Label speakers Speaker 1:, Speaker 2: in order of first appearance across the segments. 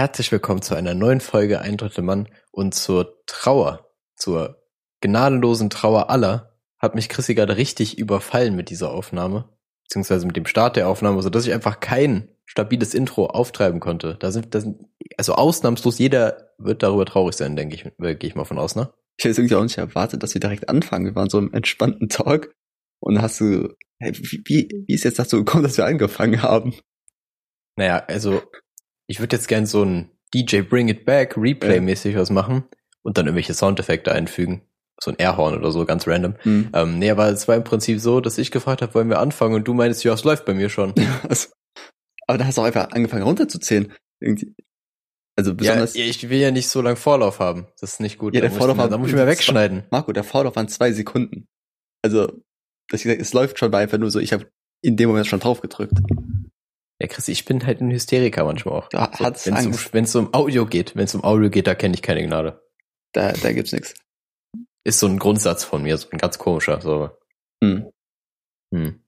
Speaker 1: Herzlich willkommen zu einer neuen Folge Ein Drittel Mann und zur Trauer, zur gnadenlosen Trauer aller, hat mich Chrissy gerade richtig überfallen mit dieser Aufnahme, beziehungsweise mit dem Start der Aufnahme, so dass ich einfach kein stabiles Intro auftreiben konnte. Da sind, da sind also ausnahmslos jeder wird darüber traurig sein, denke ich, gehe ich mal von aus, ne?
Speaker 2: Ich hätte irgendwie auch nicht erwartet, dass wir direkt anfangen. Wir waren so im entspannten Talk und hast du, hey, wie, wie, wie ist jetzt dazu gekommen, dass wir angefangen haben?
Speaker 1: Naja, also ich würde jetzt gern so ein DJ Bring It Back Replay-mäßig was machen und dann irgendwelche Soundeffekte einfügen. So ein Airhorn oder so, ganz random.
Speaker 2: Hm.
Speaker 1: Ähm, nee, aber es war im Prinzip so, dass ich gefragt habe, wollen wir anfangen und du meinst, ja, es läuft bei mir schon.
Speaker 2: Also, aber da hast du auch einfach angefangen runterzuzählen. Irgendwie. Also
Speaker 1: Ja,
Speaker 2: besonders,
Speaker 1: ich will ja nicht so lange Vorlauf haben. Das ist nicht gut.
Speaker 2: Ja, der Vorlauf war-
Speaker 1: da muss ich mir wegschneiden.
Speaker 2: Marco, der Vorlauf waren zwei Sekunden. Also, dass ich gesagt, es läuft schon, war einfach nur so, ich habe in dem Moment schon drauf gedrückt.
Speaker 1: Ja, Chris, ich bin halt ein Hysteriker manchmal auch.
Speaker 2: Hat's
Speaker 1: Wenn es um, um Audio geht, wenn es um Audio geht, da kenne ich keine Gnade.
Speaker 2: Da, da gibt's nichts.
Speaker 1: Ist so ein Grundsatz von mir, so ein ganz komischer. So.
Speaker 2: Hm.
Speaker 1: Hm.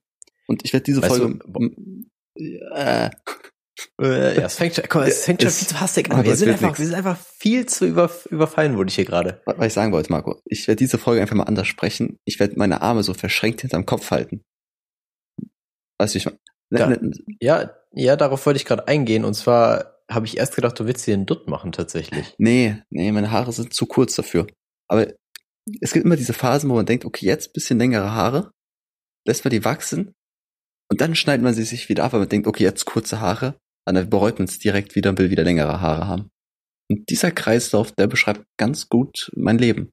Speaker 2: Und ich werde diese
Speaker 1: Weißt
Speaker 2: Folge.
Speaker 1: du,
Speaker 2: äh,
Speaker 1: Äh, ja, es fängt, schon- komm, es fängt schon viel zu hastig an. Wir sind, einfach,
Speaker 2: nix.
Speaker 1: wir sind einfach viel zu über, überfallen, wurde ich hier gerade.
Speaker 2: was ich sagen wollte, Marco. Ich werde diese Folge einfach mal anders sprechen. Ich werde meine Arme so verschränkt hinterm Kopf halten. Weißt du, ich meine.
Speaker 1: Ja. Ja, ja, darauf wollte ich gerade eingehen. Und zwar habe ich erst gedacht, du willst dir einen Dutt machen tatsächlich.
Speaker 2: nee, nee, meine Haare sind zu kurz dafür. Aber es gibt immer diese Phasen, wo man denkt, okay, jetzt bisschen längere Haare, lässt man die wachsen und dann schneidet man sie sich wieder ab, weil man denkt, okay, jetzt kurze Haare, und dann bereut man es direkt wieder und will wieder längere Haare haben. Und dieser Kreislauf, der beschreibt ganz gut mein Leben.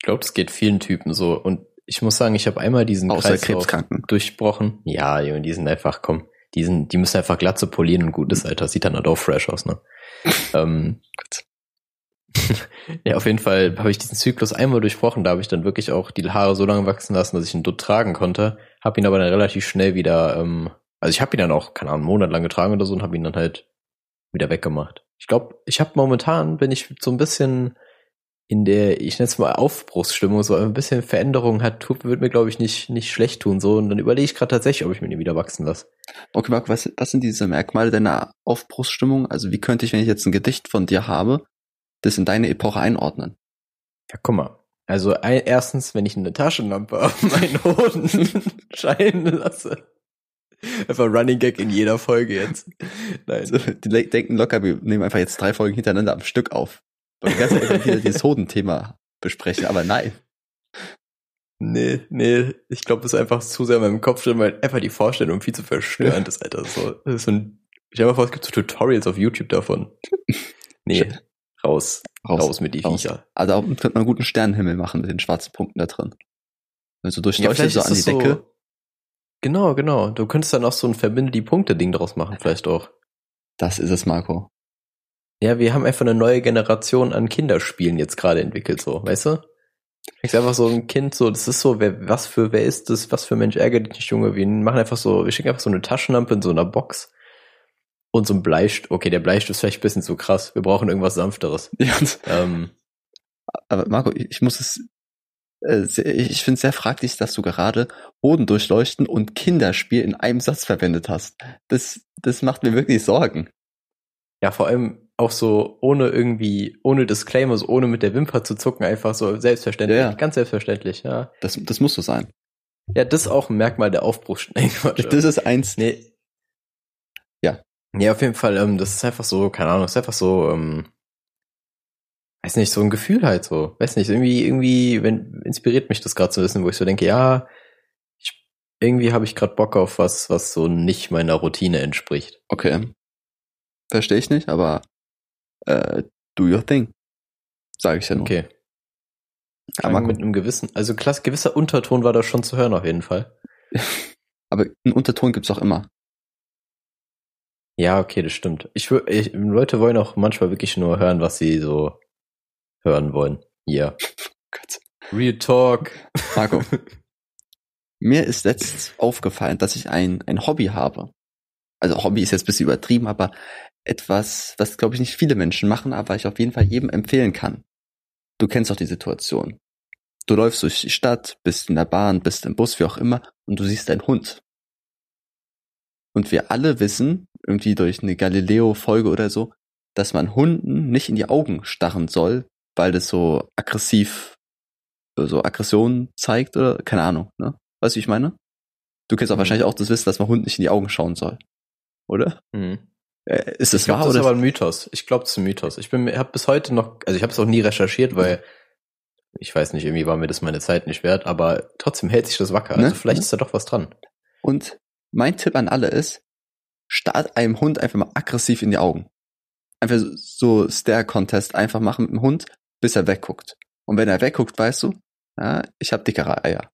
Speaker 1: Ich glaube, das geht vielen Typen so. Und ich muss sagen, ich habe einmal diesen
Speaker 2: Außer
Speaker 1: Kreislauf
Speaker 2: Krebskranken.
Speaker 1: durchbrochen. Ja, Junge, die sind einfach, komm, die, sind, die müssen einfach Glatze polieren und gut ist, Alter. Sieht dann halt auch fresh aus, ne? ähm, ja, auf jeden Fall habe ich diesen Zyklus einmal durchbrochen. Da habe ich dann wirklich auch die Haare so lange wachsen lassen, dass ich einen Dutt tragen konnte. Habe ihn aber dann relativ schnell wieder, ähm, also ich habe ihn dann auch, keine Ahnung, einen Monat lang getragen oder so und habe ihn dann halt wieder weggemacht. Ich glaube, ich habe momentan, bin ich so ein bisschen in der, ich nenne es mal Aufbruchsstimmung, so ein bisschen Veränderung hat, tut, wird mir, glaube ich, nicht, nicht schlecht tun. So, und dann überlege ich gerade tatsächlich, ob ich mir den wieder wachsen lasse.
Speaker 2: Okay, Marco, was, was sind diese Merkmale deiner Aufbruchsstimmung? Also wie könnte ich, wenn ich jetzt ein Gedicht von dir habe, das in deine Epoche einordnen?
Speaker 1: Ja, guck mal. Also ein, erstens, wenn ich eine Taschenlampe auf meinen Hoden scheinen lasse. Einfach Running Gag in jeder Folge jetzt. Nein.
Speaker 2: Die denken locker, wir nehmen einfach jetzt drei Folgen hintereinander am Stück auf. Weil wir ganz einfach wieder dieses Hodenthema besprechen, aber nein.
Speaker 1: Nee, nee, ich glaube, das ist einfach zu sehr in meinem Kopf drin, weil einfach die Vorstellung viel zu verstörend ist, Alter. So, das ist so ein, ich habe mal vor, es gibt so Tutorials auf YouTube davon. Nee, raus, raus, mit die
Speaker 2: raus.
Speaker 1: Viecher.
Speaker 2: Also auch könnte man einen guten Sternenhimmel machen mit den schwarzen Punkten da drin. Also durchleuchtet
Speaker 1: vielleicht
Speaker 2: so an die
Speaker 1: das so-
Speaker 2: Decke.
Speaker 1: Genau, genau. Du könntest dann auch so ein Verbinde die Punkte-Ding draus machen, vielleicht auch.
Speaker 2: Das ist es, Marco.
Speaker 1: Ja, wir haben einfach eine neue Generation an Kinderspielen jetzt gerade entwickelt, so, weißt du? Ich einfach so ein Kind, so, das ist so, wer, was für, wer ist das, was für Mensch ärgert dich nicht, Junge? Wir machen einfach so, wir schicken einfach so eine Taschenlampe in so einer Box und so ein Bleistift. Okay, der Bleistift ist vielleicht ein bisschen zu krass. Wir brauchen irgendwas sanfteres.
Speaker 2: Ja,
Speaker 1: Ähm,
Speaker 2: aber Marco, ich muss es, äh, sehr- ich finde es sehr fraglich, dass du gerade Hoden durchleuchten und Kinderspiel in einem Satz verwendet hast. Das, das macht mir wirklich Sorgen.
Speaker 1: ja, vor allem auch so ohne irgendwie, ohne Disclaimer, so ohne mit der Wimper zu zucken, einfach so selbstverständlich.
Speaker 2: Ja, ja.
Speaker 1: Ganz selbstverständlich, ja.
Speaker 2: Das, das muss so sein.
Speaker 1: Ja, das ist auch ein Merkmal der Aufbruchsschnelle.
Speaker 2: Das ist eins.
Speaker 1: Nee.
Speaker 2: Ja.
Speaker 1: Nee, auf jeden Fall, ähm, das ist einfach so, keine Ahnung, das ist einfach so, ähm, weiß nicht, so ein Gefühl halt so. Weiß nicht, irgendwie, irgendwie, wenn, inspiriert mich das gerade zu wissen, wo ich so denke, ja, ich, irgendwie habe ich gerade Bock auf was, was so nicht meiner Routine entspricht.
Speaker 2: Okay. Verstehe ich nicht, aber äh, do your thing. Sage ich ja nur.
Speaker 1: Okay.
Speaker 2: Marco,
Speaker 1: mit einem gewissen, also klass, gewisser Unterton war da schon zu hören auf jeden Fall.
Speaker 2: aber einen Unterton gibt's auch immer.
Speaker 1: Ja, okay, das stimmt. Ich, ich Leute wollen auch manchmal wirklich nur hören, was sie so hören wollen. Ja.
Speaker 2: Gott.
Speaker 1: Real Talk.
Speaker 2: Marco, mir ist letztens aufgefallen, dass ich ein, ein Hobby habe. Also Hobby ist jetzt ein bisschen übertrieben, aber etwas, was glaube ich nicht viele Menschen machen, aber ich auf jeden Fall jedem empfehlen kann. Du kennst doch die Situation. Du läufst durch die Stadt, bist in der Bahn, bist im Bus, wie auch immer, und du siehst einen Hund. Und wir alle wissen, irgendwie durch eine Galileo-Folge oder so, dass man Hunden nicht in die Augen starren soll, weil das so aggressiv, so Aggression zeigt oder keine Ahnung, ne? Weißt du, wie ich meine? Du kennst auch
Speaker 1: Mhm.
Speaker 2: wahrscheinlich auch das Wissen, dass man Hunden nicht in die Augen schauen soll. Oder?
Speaker 1: Mhm.
Speaker 2: Äh, ist
Speaker 1: glaube,
Speaker 2: wahr
Speaker 1: das ist
Speaker 2: oder?
Speaker 1: aber ein Mythos. Ich glaube, das ist ein Mythos. Ich bin, habe bis heute noch, also ich habe es auch nie recherchiert, weil ich weiß nicht, irgendwie war mir das meine Zeit nicht wert, aber trotzdem hält sich das wacker.
Speaker 2: Ne?
Speaker 1: Also vielleicht
Speaker 2: Ne?
Speaker 1: ist da doch was dran.
Speaker 2: Und mein Tipp an alle ist, start einem Hund einfach mal aggressiv in die Augen. Einfach so- so Stare-Contest einfach machen mit dem Hund, bis er wegguckt. Und wenn er wegguckt, weißt du, ja, ich habe dickere Eier.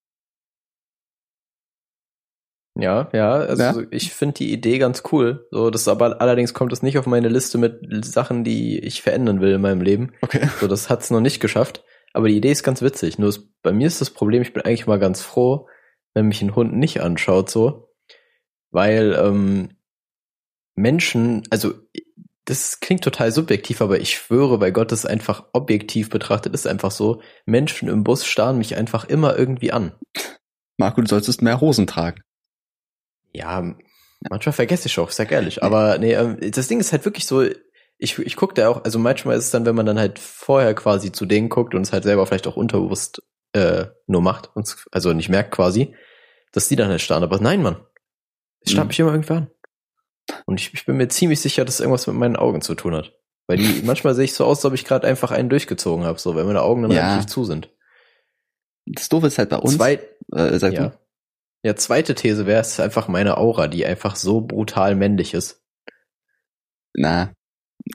Speaker 1: Ja, ja, also
Speaker 2: Ja.
Speaker 1: ich finde die Idee ganz cool. So, das aber allerdings kommt es nicht auf meine Liste mit Sachen, die ich verändern will in meinem Leben.
Speaker 2: Okay.
Speaker 1: So, das hat's noch nicht geschafft. Aber die Idee ist ganz witzig. Nur es, bei mir ist das Problem, ich bin eigentlich mal ganz froh, wenn mich ein Hund nicht anschaut, so. Weil ähm, Menschen, also das klingt total subjektiv, aber ich schwöre bei Gott, das ist einfach objektiv betrachtet, ist einfach so, Menschen im Bus starren mich einfach immer irgendwie an.
Speaker 2: Marco, du solltest mehr Hosen tragen.
Speaker 1: Ja, manchmal vergesse ich auch, sag ehrlich. Aber nee, ähm, das Ding ist halt wirklich so, ich, ich gucke da auch, also manchmal ist es dann, wenn man dann halt vorher quasi zu denen guckt und es halt selber vielleicht auch unterbewusst äh, nur macht, und also nicht merkt quasi, dass die dann halt starren. Aber nein, Mann. Es starrt
Speaker 2: Mhm.
Speaker 1: mich immer irgendwer an. Und ich, ich bin mir ziemlich sicher, dass irgendwas mit meinen Augen zu tun hat. Weil die, manchmal sehe ich so aus, als ob ich gerade einfach einen durchgezogen habe, so, weil meine Augen dann
Speaker 2: Ja.
Speaker 1: relativ zu sind.
Speaker 2: Das Doofe ist halt bei uns.
Speaker 1: Zwei,
Speaker 2: äh, sag
Speaker 1: ja.
Speaker 2: du.
Speaker 1: Ja, zweite These wäre es einfach meine Aura, die einfach so brutal männlich ist.
Speaker 2: Na,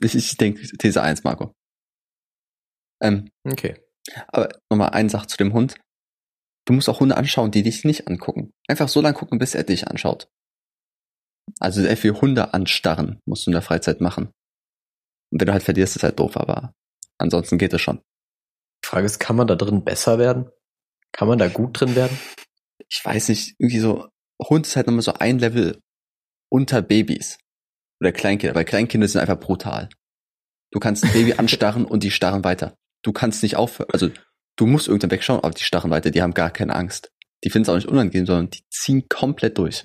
Speaker 2: ich, ich denke These 1, Marco. Ähm,
Speaker 1: Okay.
Speaker 2: aber nochmal eine Sache zu dem Hund. Du musst auch Hunde anschauen, die dich nicht angucken. Einfach so lange gucken, bis er dich anschaut. Also sehr viel Hunde anstarren musst du in der Freizeit machen. Und wenn du halt verlierst, ist halt doof, aber ansonsten geht es schon.
Speaker 1: Die Frage ist, kann man da drin besser werden? Kann man da gut drin werden?
Speaker 2: Ich weiß nicht, irgendwie so, Hund ist halt nochmal so ein Level unter Babys. Oder Kleinkinder, weil Kleinkinder sind einfach brutal. Du kannst ein Baby anstarren und die starren weiter. Du kannst nicht aufhören, also du musst irgendwann wegschauen, aber die starren weiter, die haben gar keine Angst. Die finden es auch nicht unangenehm, sondern die ziehen komplett durch.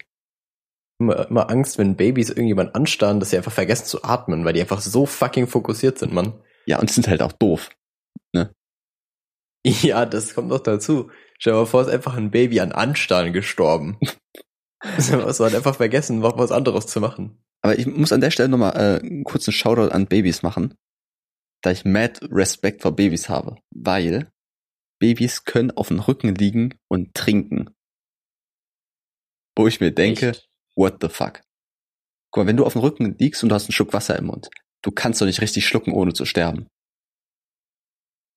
Speaker 1: Immer, immer Angst, wenn Babys irgendjemand anstarren, dass sie einfach vergessen zu atmen, weil die einfach so fucking fokussiert sind, Mann.
Speaker 2: Ja, und sind halt auch doof.
Speaker 1: Ja, das kommt noch dazu. Stell dir mal vor, ist einfach ein Baby an Anstarren gestorben. Es hat einfach vergessen, noch was anderes zu machen.
Speaker 2: Aber ich muss an der Stelle nochmal äh, einen kurzen Shoutout an Babys machen, da ich mad Respekt vor Babys habe, weil Babys können auf dem Rücken liegen und trinken. Wo ich mir denke,
Speaker 1: Echt?
Speaker 2: what the fuck? Guck mal, wenn du auf dem Rücken liegst und du hast einen Schluck Wasser im Mund, du kannst doch nicht richtig schlucken, ohne zu sterben.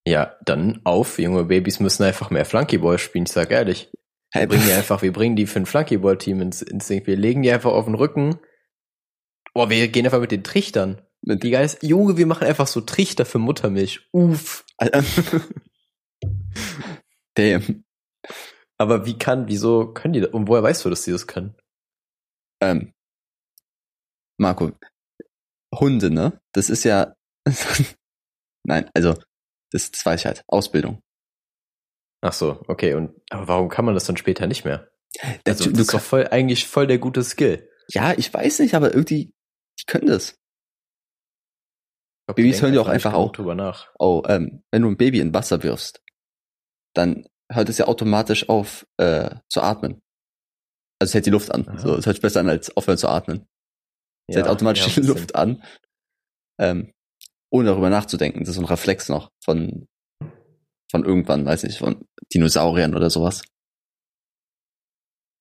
Speaker 1: Ja, dann auf, junge Babys müssen einfach mehr Flunkyball spielen, ich sag ehrlich. Wir bringen die einfach, wir bringen die für ein Flunkyball-Team ins, ins Ding. Wir legen die einfach auf den Rücken. Oh, wir gehen einfach mit den Trichtern.
Speaker 2: mit,
Speaker 1: Die Geist, Junge, wir machen einfach so Trichter für Muttermilch. Uff.
Speaker 2: Damn.
Speaker 1: Aber wie kann, wieso können die das? Und woher weißt du, dass die das können?
Speaker 2: Ähm, Marco, Hunde, ne? Das ist ja. Nein, also, das, das weiß ich halt. Ausbildung.
Speaker 1: Ach so, okay. Und aber warum kann man das dann später nicht mehr? Also,
Speaker 2: du,
Speaker 1: das ist doch voll, eigentlich voll der gute Skill.
Speaker 2: ja, ich weiß nicht, aber irgendwie, die können das.
Speaker 1: Glaub,
Speaker 2: Babys hören ja auch einfach
Speaker 1: drüber nach.
Speaker 2: Oh, ähm, wenn du ein Baby in Wasser wirfst, dann hört es ja automatisch auf äh, zu atmen. Also es hält die Luft an.
Speaker 1: Aha.
Speaker 2: So, es hört sich besser an, als aufhören zu atmen. Es hält automatisch
Speaker 1: ja,
Speaker 2: die. Luft an. Ähm, ohne darüber nachzudenken. Das ist so ein Reflex noch von, von irgendwann, weiß ich, von Dinosauriern oder sowas.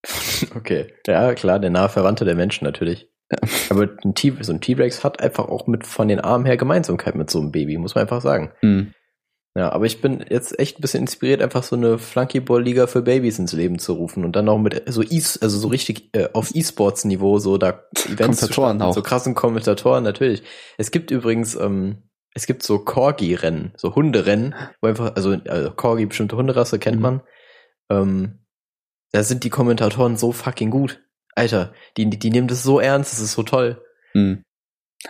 Speaker 1: Okay. Ja, klar, der nahe Verwandte der Menschen natürlich.
Speaker 2: Ja.
Speaker 1: Aber ein so ein T-Rex hat einfach auch mit von den Armen her Gemeinsamkeit mit so einem Baby, muss man einfach sagen.
Speaker 2: Hm.
Speaker 1: Ja, aber ich bin jetzt echt ein bisschen inspiriert, einfach so eine Flunkyball-Liga für Babys ins Leben zu rufen und dann auch mit so e also so richtig äh, auf E-Sports-Niveau so da Events
Speaker 2: Kommentatoren auch.
Speaker 1: so krassen Kommentatoren natürlich. Es gibt übrigens ähm, es gibt so Corgi-Rennen, so Hunderennen, wo einfach also, also Corgi bestimmte Hunderasse kennt
Speaker 2: Mhm.
Speaker 1: man. Ähm, da sind die Kommentatoren so fucking gut. Alter, die, die, die nehmen das so ernst, das ist so toll.
Speaker 2: Hm.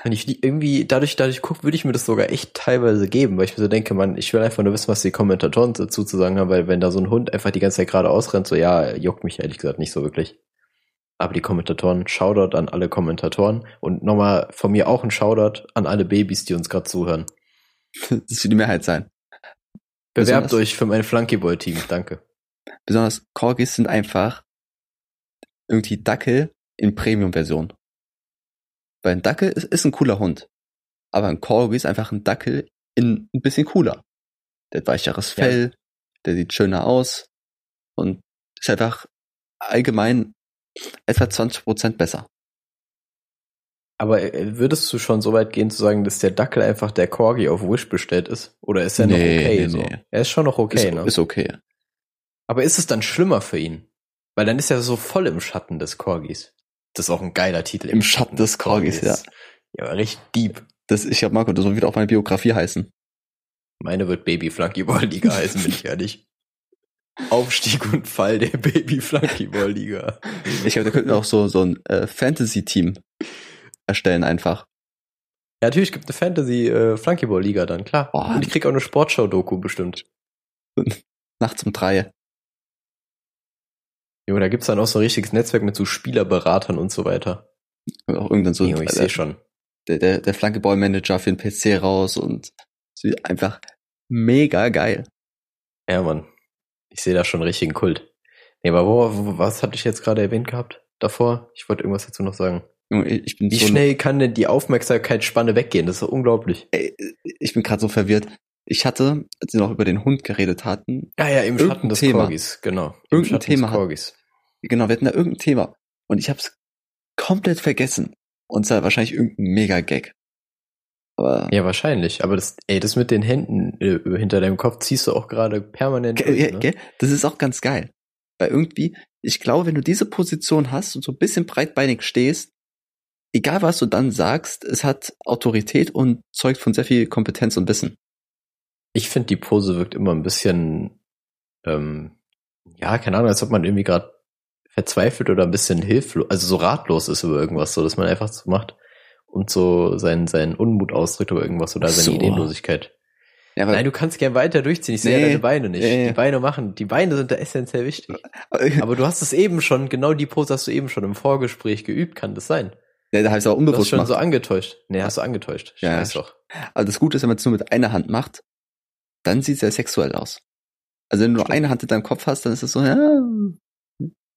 Speaker 1: Wenn ich die irgendwie dadurch, dadurch gucke, würde ich mir das sogar echt teilweise geben, weil ich mir so denke, man, ich will einfach nur wissen, was die Kommentatoren dazu zu sagen haben, weil wenn da so ein Hund einfach die ganze Zeit gerade ausrennt, so ja, juckt mich ehrlich gesagt nicht so wirklich. Aber die Kommentatoren, Shoutout an alle Kommentatoren und nochmal von mir auch ein Shoutout an alle Babys, die uns gerade zuhören.
Speaker 2: Das wird die Mehrheit sein.
Speaker 1: Bewerbt
Speaker 2: Besonders-
Speaker 1: euch für mein Flunkyball-Team, danke.
Speaker 2: Besonders Corgis sind einfach irgendwie Dackel in Premium-Version. Weil ein Dackel ist, ist ein cooler Hund. Aber ein Corgi ist einfach ein Dackel in ein bisschen cooler. Der hat weicheres
Speaker 1: Ja.
Speaker 2: Fell, der sieht schöner aus und ist einfach allgemein etwa 20% besser.
Speaker 1: Aber äh, würdest du schon so weit gehen zu sagen, dass der Dackel einfach der Corgi auf Wish bestellt ist? Oder ist er noch
Speaker 2: Nee,
Speaker 1: okay
Speaker 2: nee,
Speaker 1: so?
Speaker 2: nee.
Speaker 1: Er ist schon noch okay,
Speaker 2: ist,
Speaker 1: ne?
Speaker 2: ist okay.
Speaker 1: Aber ist es dann schlimmer für ihn? Weil dann ist er so voll im Schatten des Corgis. Das ist auch ein geiler Titel.
Speaker 2: Im Schatten des Corgis, ja.
Speaker 1: Ja, aber richtig deep.
Speaker 2: Das, ich glaube, Marco, das wird auch meine Biografie heißen.
Speaker 1: Meine wird Baby Flunkyball Liga heißen, bin ich ehrlich. Aufstieg und Fall der Baby Flunkyball Liga.
Speaker 2: Ich glaube, da könnten wir auch so, so ein äh, Fantasy-Team erstellen einfach.
Speaker 1: Ja, natürlich gibt eine Fantasy äh, Flunkyball Liga dann, klar.
Speaker 2: Boah.
Speaker 1: Und ich krieg auch eine Sportschau-Doku bestimmt.
Speaker 2: Nachts um drei.
Speaker 1: Junge, da gibt's dann auch so ein richtiges Netzwerk mit so Spielerberatern und so weiter.
Speaker 2: Auch irgendwann so
Speaker 1: Junge, ich
Speaker 2: äh,
Speaker 1: sehe schon.
Speaker 2: der, der, der Flankeball-Manager für den PC raus und es einfach mega geil.
Speaker 1: Ja, Mann. Ich sehe da schon einen richtigen Kult. Nee, aber wo, was hatte ich jetzt gerade erwähnt gehabt davor? Ich wollte irgendwas dazu noch sagen.
Speaker 2: Ich bin
Speaker 1: Wie
Speaker 2: so
Speaker 1: schnell kann denn die Aufmerksamkeitsspanne weggehen? Das ist so unglaublich.
Speaker 2: ey, ich bin gerade so verwirrt. Ich hatte, als wir noch über den Hund geredet hatten,
Speaker 1: Ja, ja, im Schatten des
Speaker 2: Thema.
Speaker 1: Corgis, genau. Im
Speaker 2: Irgendein
Speaker 1: Schatten
Speaker 2: Thema
Speaker 1: des
Speaker 2: hat-
Speaker 1: Corgis.
Speaker 2: Genau, wir hatten da irgendein Thema und ich habe es komplett vergessen. Und es war wahrscheinlich irgendein Mega-Gag. Aber
Speaker 1: Ja, wahrscheinlich. Aber das, ey, das mit den Händen äh, hinter deinem Kopf ziehst du auch gerade permanent
Speaker 2: Ge-
Speaker 1: durch, ne?
Speaker 2: ge- das ist auch ganz geil. Weil irgendwie, ich glaube, wenn du diese Position hast und so ein bisschen breitbeinig stehst, egal was du dann sagst, es hat Autorität und zeugt von sehr viel Kompetenz und Wissen.
Speaker 1: Ich finde, die Pose wirkt immer ein bisschen, ähm, ja, keine Ahnung, als ob man irgendwie gerade verzweifelt oder ein bisschen hilflos, also so ratlos ist über irgendwas, so dass man einfach so macht und so seinen, seinen Unmut ausdrückt über irgendwas oder seine
Speaker 2: So.
Speaker 1: Ideenlosigkeit.
Speaker 2: Ja,
Speaker 1: Nein, du kannst gern weiter durchziehen. Ich sehe
Speaker 2: Nee,
Speaker 1: ja deine Beine nicht.
Speaker 2: nee.
Speaker 1: Die Beine machen, die Beine sind da essentiell wichtig. Aber du hast es eben schon, genau die Pose hast du eben schon im Vorgespräch geübt, kann das sein?
Speaker 2: ja, da habe ich es auch
Speaker 1: Du hast
Speaker 2: unbewusst
Speaker 1: schon
Speaker 2: gemacht.
Speaker 1: so angetäuscht. Nee, hast du angetäuscht. Ich
Speaker 2: Ja,
Speaker 1: weiß doch.
Speaker 2: Aber das Gute ist, wenn man es nur mit einer Hand macht, dann sieht es sehr sexuell aus. Also wenn du nur
Speaker 1: Stimmt.
Speaker 2: eine Hand in deinem Kopf hast, dann ist es so, ja,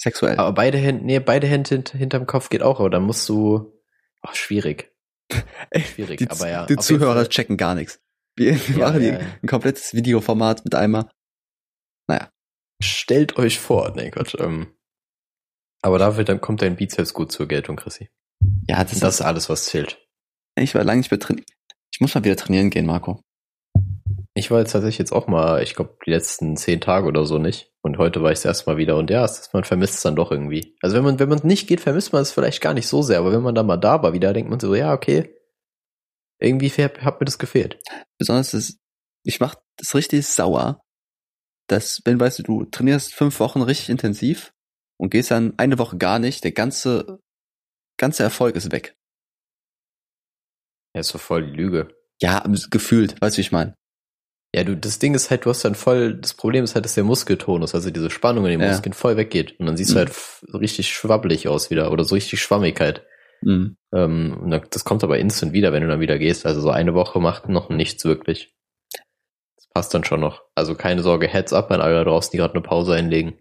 Speaker 2: sexuell.
Speaker 1: Aber beide Hände, nee, beide Hände hint, hinterm Kopf geht auch, aber dann musst du, oh, schwierig. Schwierig,
Speaker 2: die
Speaker 1: aber ja.
Speaker 2: die Zuhörer checken gar nichts. Wir,
Speaker 1: Ja,
Speaker 2: machen
Speaker 1: ja,
Speaker 2: ein komplettes Videoformat mit einmal.
Speaker 1: Stellt euch vor, nee Gott, ähm, aber dafür dann kommt dein Bizeps gut zur Geltung, Chrissy.
Speaker 2: Ja, das,
Speaker 1: das ist alles, was zählt.
Speaker 2: ich war lange nicht mehr drin. Ich muss mal wieder trainieren gehen, Marco.
Speaker 1: Ich war jetzt tatsächlich jetzt auch mal, ich glaube, die letzten zehn Tage oder so nicht. Und heute war ich das erste Mal wieder. Und ja, es ist, man vermisst es dann doch irgendwie. Also wenn man, wenn man nicht geht, vermisst man es vielleicht gar nicht so sehr. Aber wenn man dann mal da war wieder, denkt man so, ja, okay. Irgendwie hat, hat mir das gefehlt.
Speaker 2: Besonders das, ich mach das richtig sauer, dass, wenn weißt du, du trainierst fünf Wochen richtig intensiv und gehst dann eine Woche gar nicht, der ganze, ganze Erfolg ist weg.
Speaker 1: Ja, ist so voll die Lüge.
Speaker 2: Ja, gefühlt, weißt du, wie ich meine?
Speaker 1: Ja, du, das Ding ist halt, du hast dann voll, das Problem ist halt, dass der Muskeltonus, also diese Spannung in den
Speaker 2: Ja.
Speaker 1: Muskeln voll weggeht. Und dann siehst du
Speaker 2: Mhm.
Speaker 1: halt f- richtig schwabbelig aus wieder oder so richtig Schwammigkeit.
Speaker 2: Mhm.
Speaker 1: Ähm, und das kommt aber instant wieder, wenn du dann wieder gehst. Also so eine Woche macht noch nichts wirklich. Das passt dann schon noch. Also keine Sorge, Heads up an alle da draußen, die gerade eine Pause einlegen.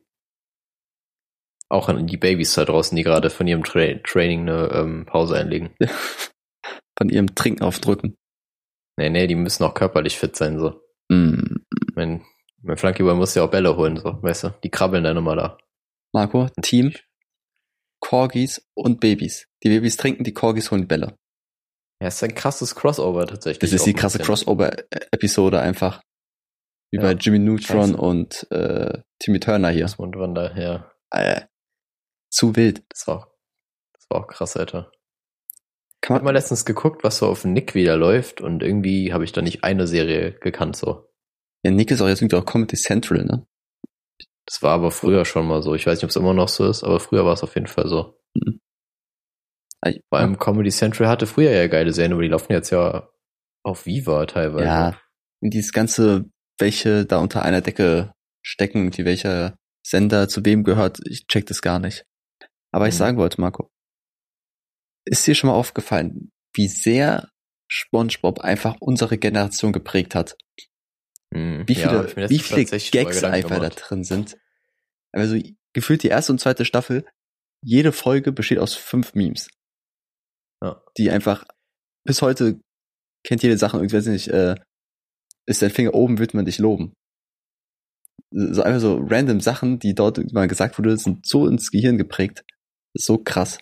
Speaker 1: Auch an die Babys da draußen, die gerade von ihrem Tra Training eine ähm, Pause einlegen.
Speaker 2: Von ihrem Trinken aufdrücken.
Speaker 1: Nee, nee, die müssen auch körperlich fit sein, so.
Speaker 2: Mhm.
Speaker 1: Mein, mein Flankyball muss ja auch Bälle holen, so, weißt du? Die krabbeln dann immer da.
Speaker 2: Marco, Team, Corgis und Babys. Die Babys trinken, die Corgis holen Bälle.
Speaker 1: Ja, ist ein krasses Crossover tatsächlich.
Speaker 2: Das ist die krasse. Crossover-Episode einfach. Wie
Speaker 1: Ja.
Speaker 2: bei Jimmy Neutron
Speaker 1: Scheiße.
Speaker 2: und äh, Timmy Turner hier.
Speaker 1: Das Mundwander, ja.
Speaker 2: Äh, zu wild.
Speaker 1: Das war auch, das war auch krass, Alter. Ich
Speaker 2: Kann
Speaker 1: hab mal
Speaker 2: man,
Speaker 1: letztens geguckt, was so auf Nick wieder läuft und irgendwie habe ich da nicht eine Serie gekannt so.
Speaker 2: ja, Nick ist auch jetzt irgendwie auch Comedy Central, ne?
Speaker 1: Das war aber früher schon mal so. Ich weiß nicht, ob es immer noch so ist, aber früher war es auf jeden Fall so.
Speaker 2: Ich-
Speaker 1: Vor allem Comedy Central hatte früher ja geile Serien, aber die laufen jetzt ja auf Viva teilweise.
Speaker 2: Ja, und dieses ganze, welche da unter einer Decke stecken, die welcher Sender zu wem gehört, ich check das gar nicht. Aber ich
Speaker 1: Mhm.
Speaker 2: sagen wollte, Marco, ist dir schon mal aufgefallen, wie sehr SpongeBob einfach unsere Generation geprägt hat?
Speaker 1: Hm,
Speaker 2: Wie
Speaker 1: ja,
Speaker 2: viele,
Speaker 1: mir
Speaker 2: wie viele Gags einfach da drin sind? Also gefühlt die erste und zweite Staffel, jede Folge besteht aus fünf Memes.
Speaker 1: Ja.
Speaker 2: Die einfach bis heute kennt jede Sache, irgendwie weiß ich nicht, äh, ist dein Finger oben, wird man dich loben. So einfach so random Sachen, die dort mal gesagt wurde, sind so ins Gehirn geprägt. So krass.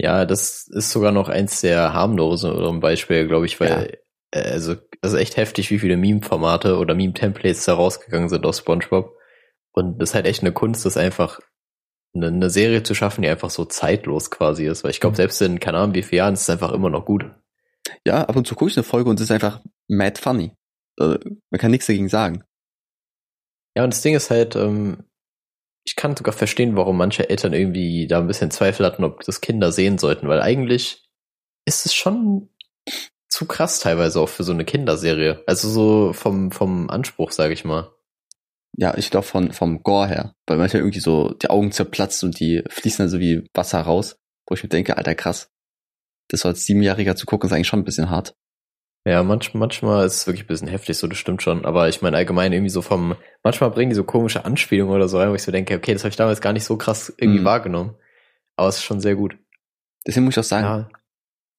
Speaker 1: Ja, das ist sogar noch eins der harmloseren Beispiele, glaube ich, weil äh, also also echt heftig, wie viele Meme-Formate oder Meme-Templates da rausgegangen sind aus SpongeBob. Und das ist halt echt eine Kunst, das einfach eine, eine Serie zu schaffen, die einfach so zeitlos quasi ist. Weil ich glaube,
Speaker 2: Mhm.
Speaker 1: selbst in, keine Ahnung, wie vielen Jahren ist es einfach immer noch gut.
Speaker 2: Ja, ab und zu gucke ich eine Folge und es ist einfach mad funny. Äh, man kann nichts dagegen sagen.
Speaker 1: Ja, und das Ding ist halt, ähm, ich kann sogar verstehen, warum manche Eltern irgendwie da ein bisschen Zweifel hatten, ob das Kinder sehen sollten, weil eigentlich ist es schon zu krass teilweise auch für so eine Kinderserie. Also so vom, vom Anspruch, sage ich mal.
Speaker 2: Ja, ich glaube von vom Gore her, weil manchmal irgendwie so die Augen zerplatzt und die fließen dann so wie Wasser raus, wo ich mir denke, alter krass. Das so als Siebenjähriger zu gucken, ist eigentlich schon ein bisschen hart.
Speaker 1: Ja, manch, manchmal ist es wirklich ein bisschen heftig, so das stimmt schon. Aber ich meine allgemein irgendwie so vom, manchmal bringen die so komische Anspielungen oder so rein, wo ich so denke, okay, das habe ich damals gar nicht so krass irgendwie
Speaker 2: Mhm.
Speaker 1: wahrgenommen. Aber es ist schon sehr gut.
Speaker 2: Deswegen muss ich auch sagen,
Speaker 1: Ja,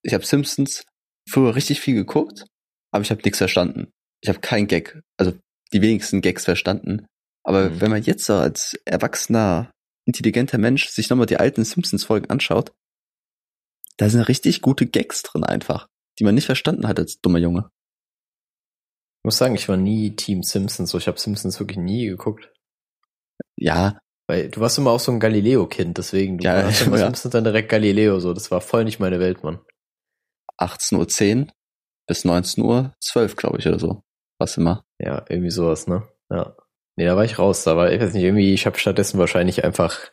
Speaker 2: ich habe Simpsons früher richtig viel geguckt, aber ich habe nichts verstanden. Ich habe keinen Gag, also die wenigsten Gags verstanden. Aber
Speaker 1: Mhm.
Speaker 2: wenn man jetzt so als erwachsener, intelligenter Mensch sich nochmal die alten Simpsons-Folgen anschaut, da sind richtig gute Gags drin einfach, die man nicht verstanden hat als dummer Junge.
Speaker 1: ich muss sagen, ich war nie Team Simpsons, so ich habe Simpsons wirklich nie geguckt.
Speaker 2: Ja,
Speaker 1: Weil du warst immer auch so ein Galileo-Kind, deswegen du
Speaker 2: Ja,
Speaker 1: hast immer
Speaker 2: ja.
Speaker 1: Simpsons dann direkt Galileo, so das war voll nicht meine Welt, Mann.
Speaker 2: 18.10 Uhr bis 19 Uhr 12, glaube ich, oder so. Was immer.
Speaker 1: Ja, irgendwie sowas, ne? Ja. Nee, da war ich raus, da war, ich weiß nicht, irgendwie, ich habe stattdessen wahrscheinlich einfach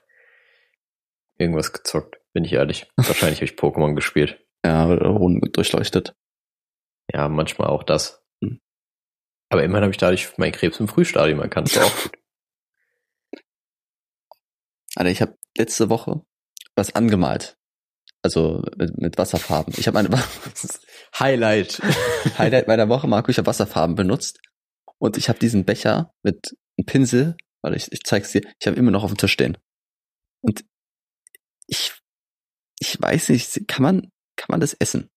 Speaker 1: irgendwas gezockt, bin ich ehrlich. Wahrscheinlich habe ich Pokémon gespielt.
Speaker 2: Ja, durchleuchtet.
Speaker 1: Ja, manchmal auch das.
Speaker 2: Hm.
Speaker 1: Aber immerhin habe ich dadurch meinen Krebs im Frühstadium erkannt. Das auch gut.
Speaker 2: Alter, ich habe letzte Woche was angemalt. Also mit, mit Wasserfarben. Ich habe eine
Speaker 1: Highlight.
Speaker 2: Highlight meiner Woche, Marco, ich habe Wasserfarben benutzt. Und ich habe diesen Becher mit einem Pinsel, weil ich, ich zeig's dir, ich habe immer noch auf dem Tisch stehen. Und ich, ich weiß nicht, kann man, kann man das essen?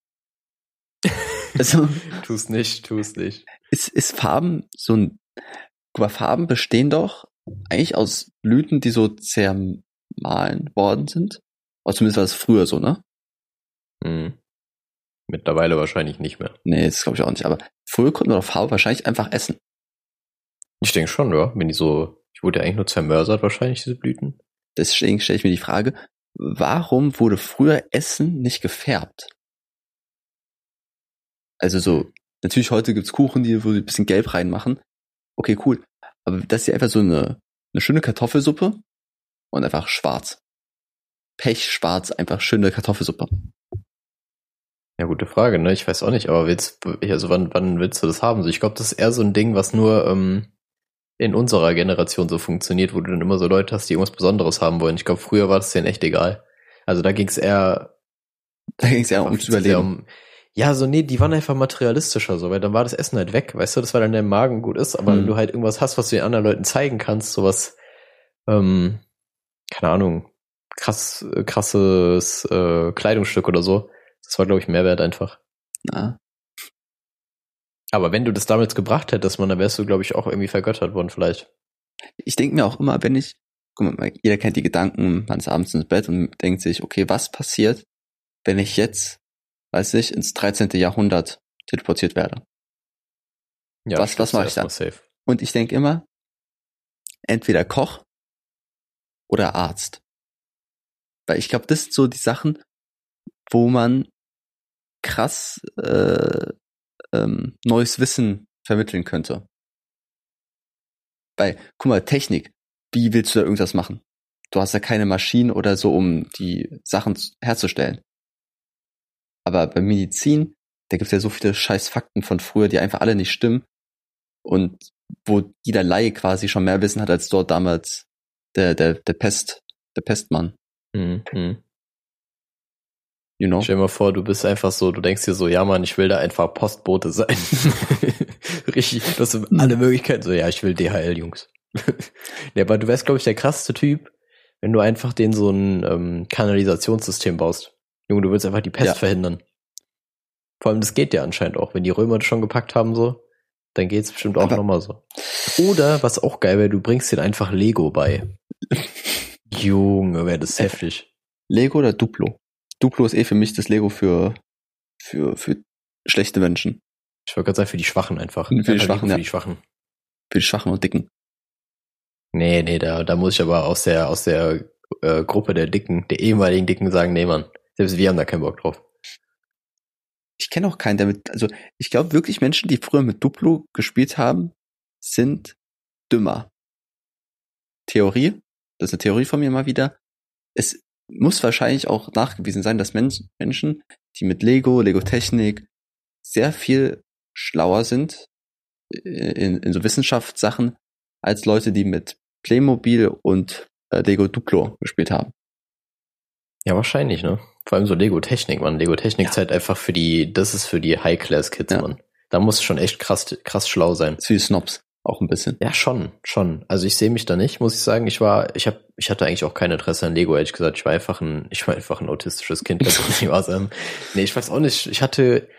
Speaker 2: Also,
Speaker 1: tu's nicht, tu's nicht.
Speaker 2: ist, ist Farben so ein, guck mal, Farben bestehen doch eigentlich aus Blüten, die so zermahlen worden sind. Oder zumindest war es früher so, ne?
Speaker 1: Hm. Mittlerweile wahrscheinlich nicht mehr.
Speaker 2: Nee, das glaube ich auch nicht. Aber früher konnten wir doch Farbe wahrscheinlich einfach essen.
Speaker 1: Ich denke schon, ja. Wenn die so, ich wurde ja eigentlich nur zermörsert wahrscheinlich, diese Blüten.
Speaker 2: Deswegen stelle ich mir die Frage, warum wurde früher Essen nicht gefärbt? Also so, natürlich heute gibt's Kuchen, die wo sie ein bisschen gelb reinmachen. Okay, cool. Aber das ist ja einfach so eine, eine schöne Kartoffelsuppe und einfach schwarz. Pechschwarz, einfach schöne Kartoffelsuppe.
Speaker 1: Ja, gute Frage, ne? Ich weiß auch nicht, aber willst, also wann, wann willst du das haben? Ich glaube, das ist eher so ein Ding, was nur ähm, in unserer Generation so funktioniert, wo du dann immer so Leute hast, die irgendwas Besonderes haben wollen. Ich glaube, früher war das denen echt egal. Also da ging es eher
Speaker 2: Da ging es
Speaker 1: einfach
Speaker 2: ums Überleben.
Speaker 1: um. Ja, so nee, die waren einfach materialistischer, so, weil dann war das Essen halt weg, weißt du, das war dann dein Magen gut ist, aber
Speaker 2: Hm.
Speaker 1: wenn du halt irgendwas hast, was du den anderen Leuten zeigen kannst, sowas, ähm, keine Ahnung, krass, äh, krasses äh, Kleidungsstück oder so, das war, glaube ich, Mehrwert einfach.
Speaker 2: Na,
Speaker 1: Aber wenn du das damals gebracht hättest, man, dann wärst du, glaube ich, auch irgendwie vergöttert worden, vielleicht.
Speaker 2: ich denke mir auch immer, wenn ich, guck mal, jeder kennt die Gedanken, man ist abends ins Bett und denkt sich, okay, was passiert, wenn ich jetzt, weiß ich, ins 13. Jahrhundert teleportiert werde?
Speaker 1: Ja,
Speaker 2: Was- was
Speaker 1: stirbst
Speaker 2: mach
Speaker 1: du
Speaker 2: ich dann? Und ich denke immer, entweder Koch oder Arzt. Weil ich glaube, das sind so die Sachen, wo man krass äh, ähm, neues Wissen vermitteln könnte. Weil, guck mal, Technik, wie willst du da irgendwas machen? Du hast ja keine Maschinen oder so, um die Sachen herzustellen. Aber bei Medizin, da gibt's ja so viele scheiß Fakten von früher, die einfach alle nicht stimmen. Und wo jeder Laie quasi schon mehr Wissen hat als dort damals der, der, der Pest, der Pestmann.
Speaker 1: Mhm.
Speaker 2: You know?
Speaker 1: Stell dir mal vor, du bist einfach so, du denkst dir so, ja Mann, ich will da einfach Postbote sein. Richtig, du hast alle Möglichkeiten. So, ja, ich will DHL, Jungs. ja, aber du wärst, glaube ich, der krasseste Typ, wenn du einfach den so ein ähm, Kanalisationssystem baust. Junge, du willst einfach die Pest
Speaker 2: Ja.
Speaker 1: verhindern. Vor allem, das geht ja anscheinend auch. Wenn die Römer das schon gepackt haben, so, dann geht's bestimmt auch nochmal so. Oder, was auch geil wäre, du bringst denen einfach Lego bei. Junge, wäre das heftig.
Speaker 2: Lego oder Duplo? Duplo ist eh für mich das Lego für, für, für schlechte Menschen.
Speaker 1: Ich wollte gerade sagen, für die Schwachen einfach.
Speaker 2: Für die
Speaker 1: Einfach Lego
Speaker 2: Schwachen,
Speaker 1: für
Speaker 2: ja.
Speaker 1: die Schwachen.
Speaker 2: Für die Schwachen und Dicken.
Speaker 1: Nee, nee, da, da muss ich aber aus der, aus der äh, Gruppe der Dicken, der ehemaligen Dicken sagen, nee, Mann. Selbst wir haben da keinen Bock drauf.
Speaker 2: Ich kenne auch keinen, der mit, also ich glaube wirklich Menschen, die früher mit Duplo gespielt haben, sind dümmer. Theorie, das ist eine Theorie von mir mal wieder. Es muss wahrscheinlich auch nachgewiesen sein, dass Men Menschen, die mit Lego, Lego Technik sehr viel schlauer sind äh, in, in so Wissenschaftssachen als Leute, die mit Playmobil und äh, Lego Duplo gespielt haben.
Speaker 1: Ja, wahrscheinlich, ne? Vor allem so Lego-Technik, Mann. Lego-Technik
Speaker 2: Ja.
Speaker 1: ist halt einfach für die, das ist für die High-Class-Kids,
Speaker 2: Ja.
Speaker 1: Mann. Da muss schon echt krass, krass schlau sein.
Speaker 2: Das ist wie Snobs, auch ein bisschen.
Speaker 1: Ja, schon, schon. Also ich sehe mich da nicht, muss ich sagen. Ich war, ich habe, ich hatte eigentlich auch kein Interesse an Lego, ehrlich gesagt. Ich war einfach ein, ich war einfach ein autistisches Kind, das muss. Nee, ich weiß auch nicht. Ich hatte,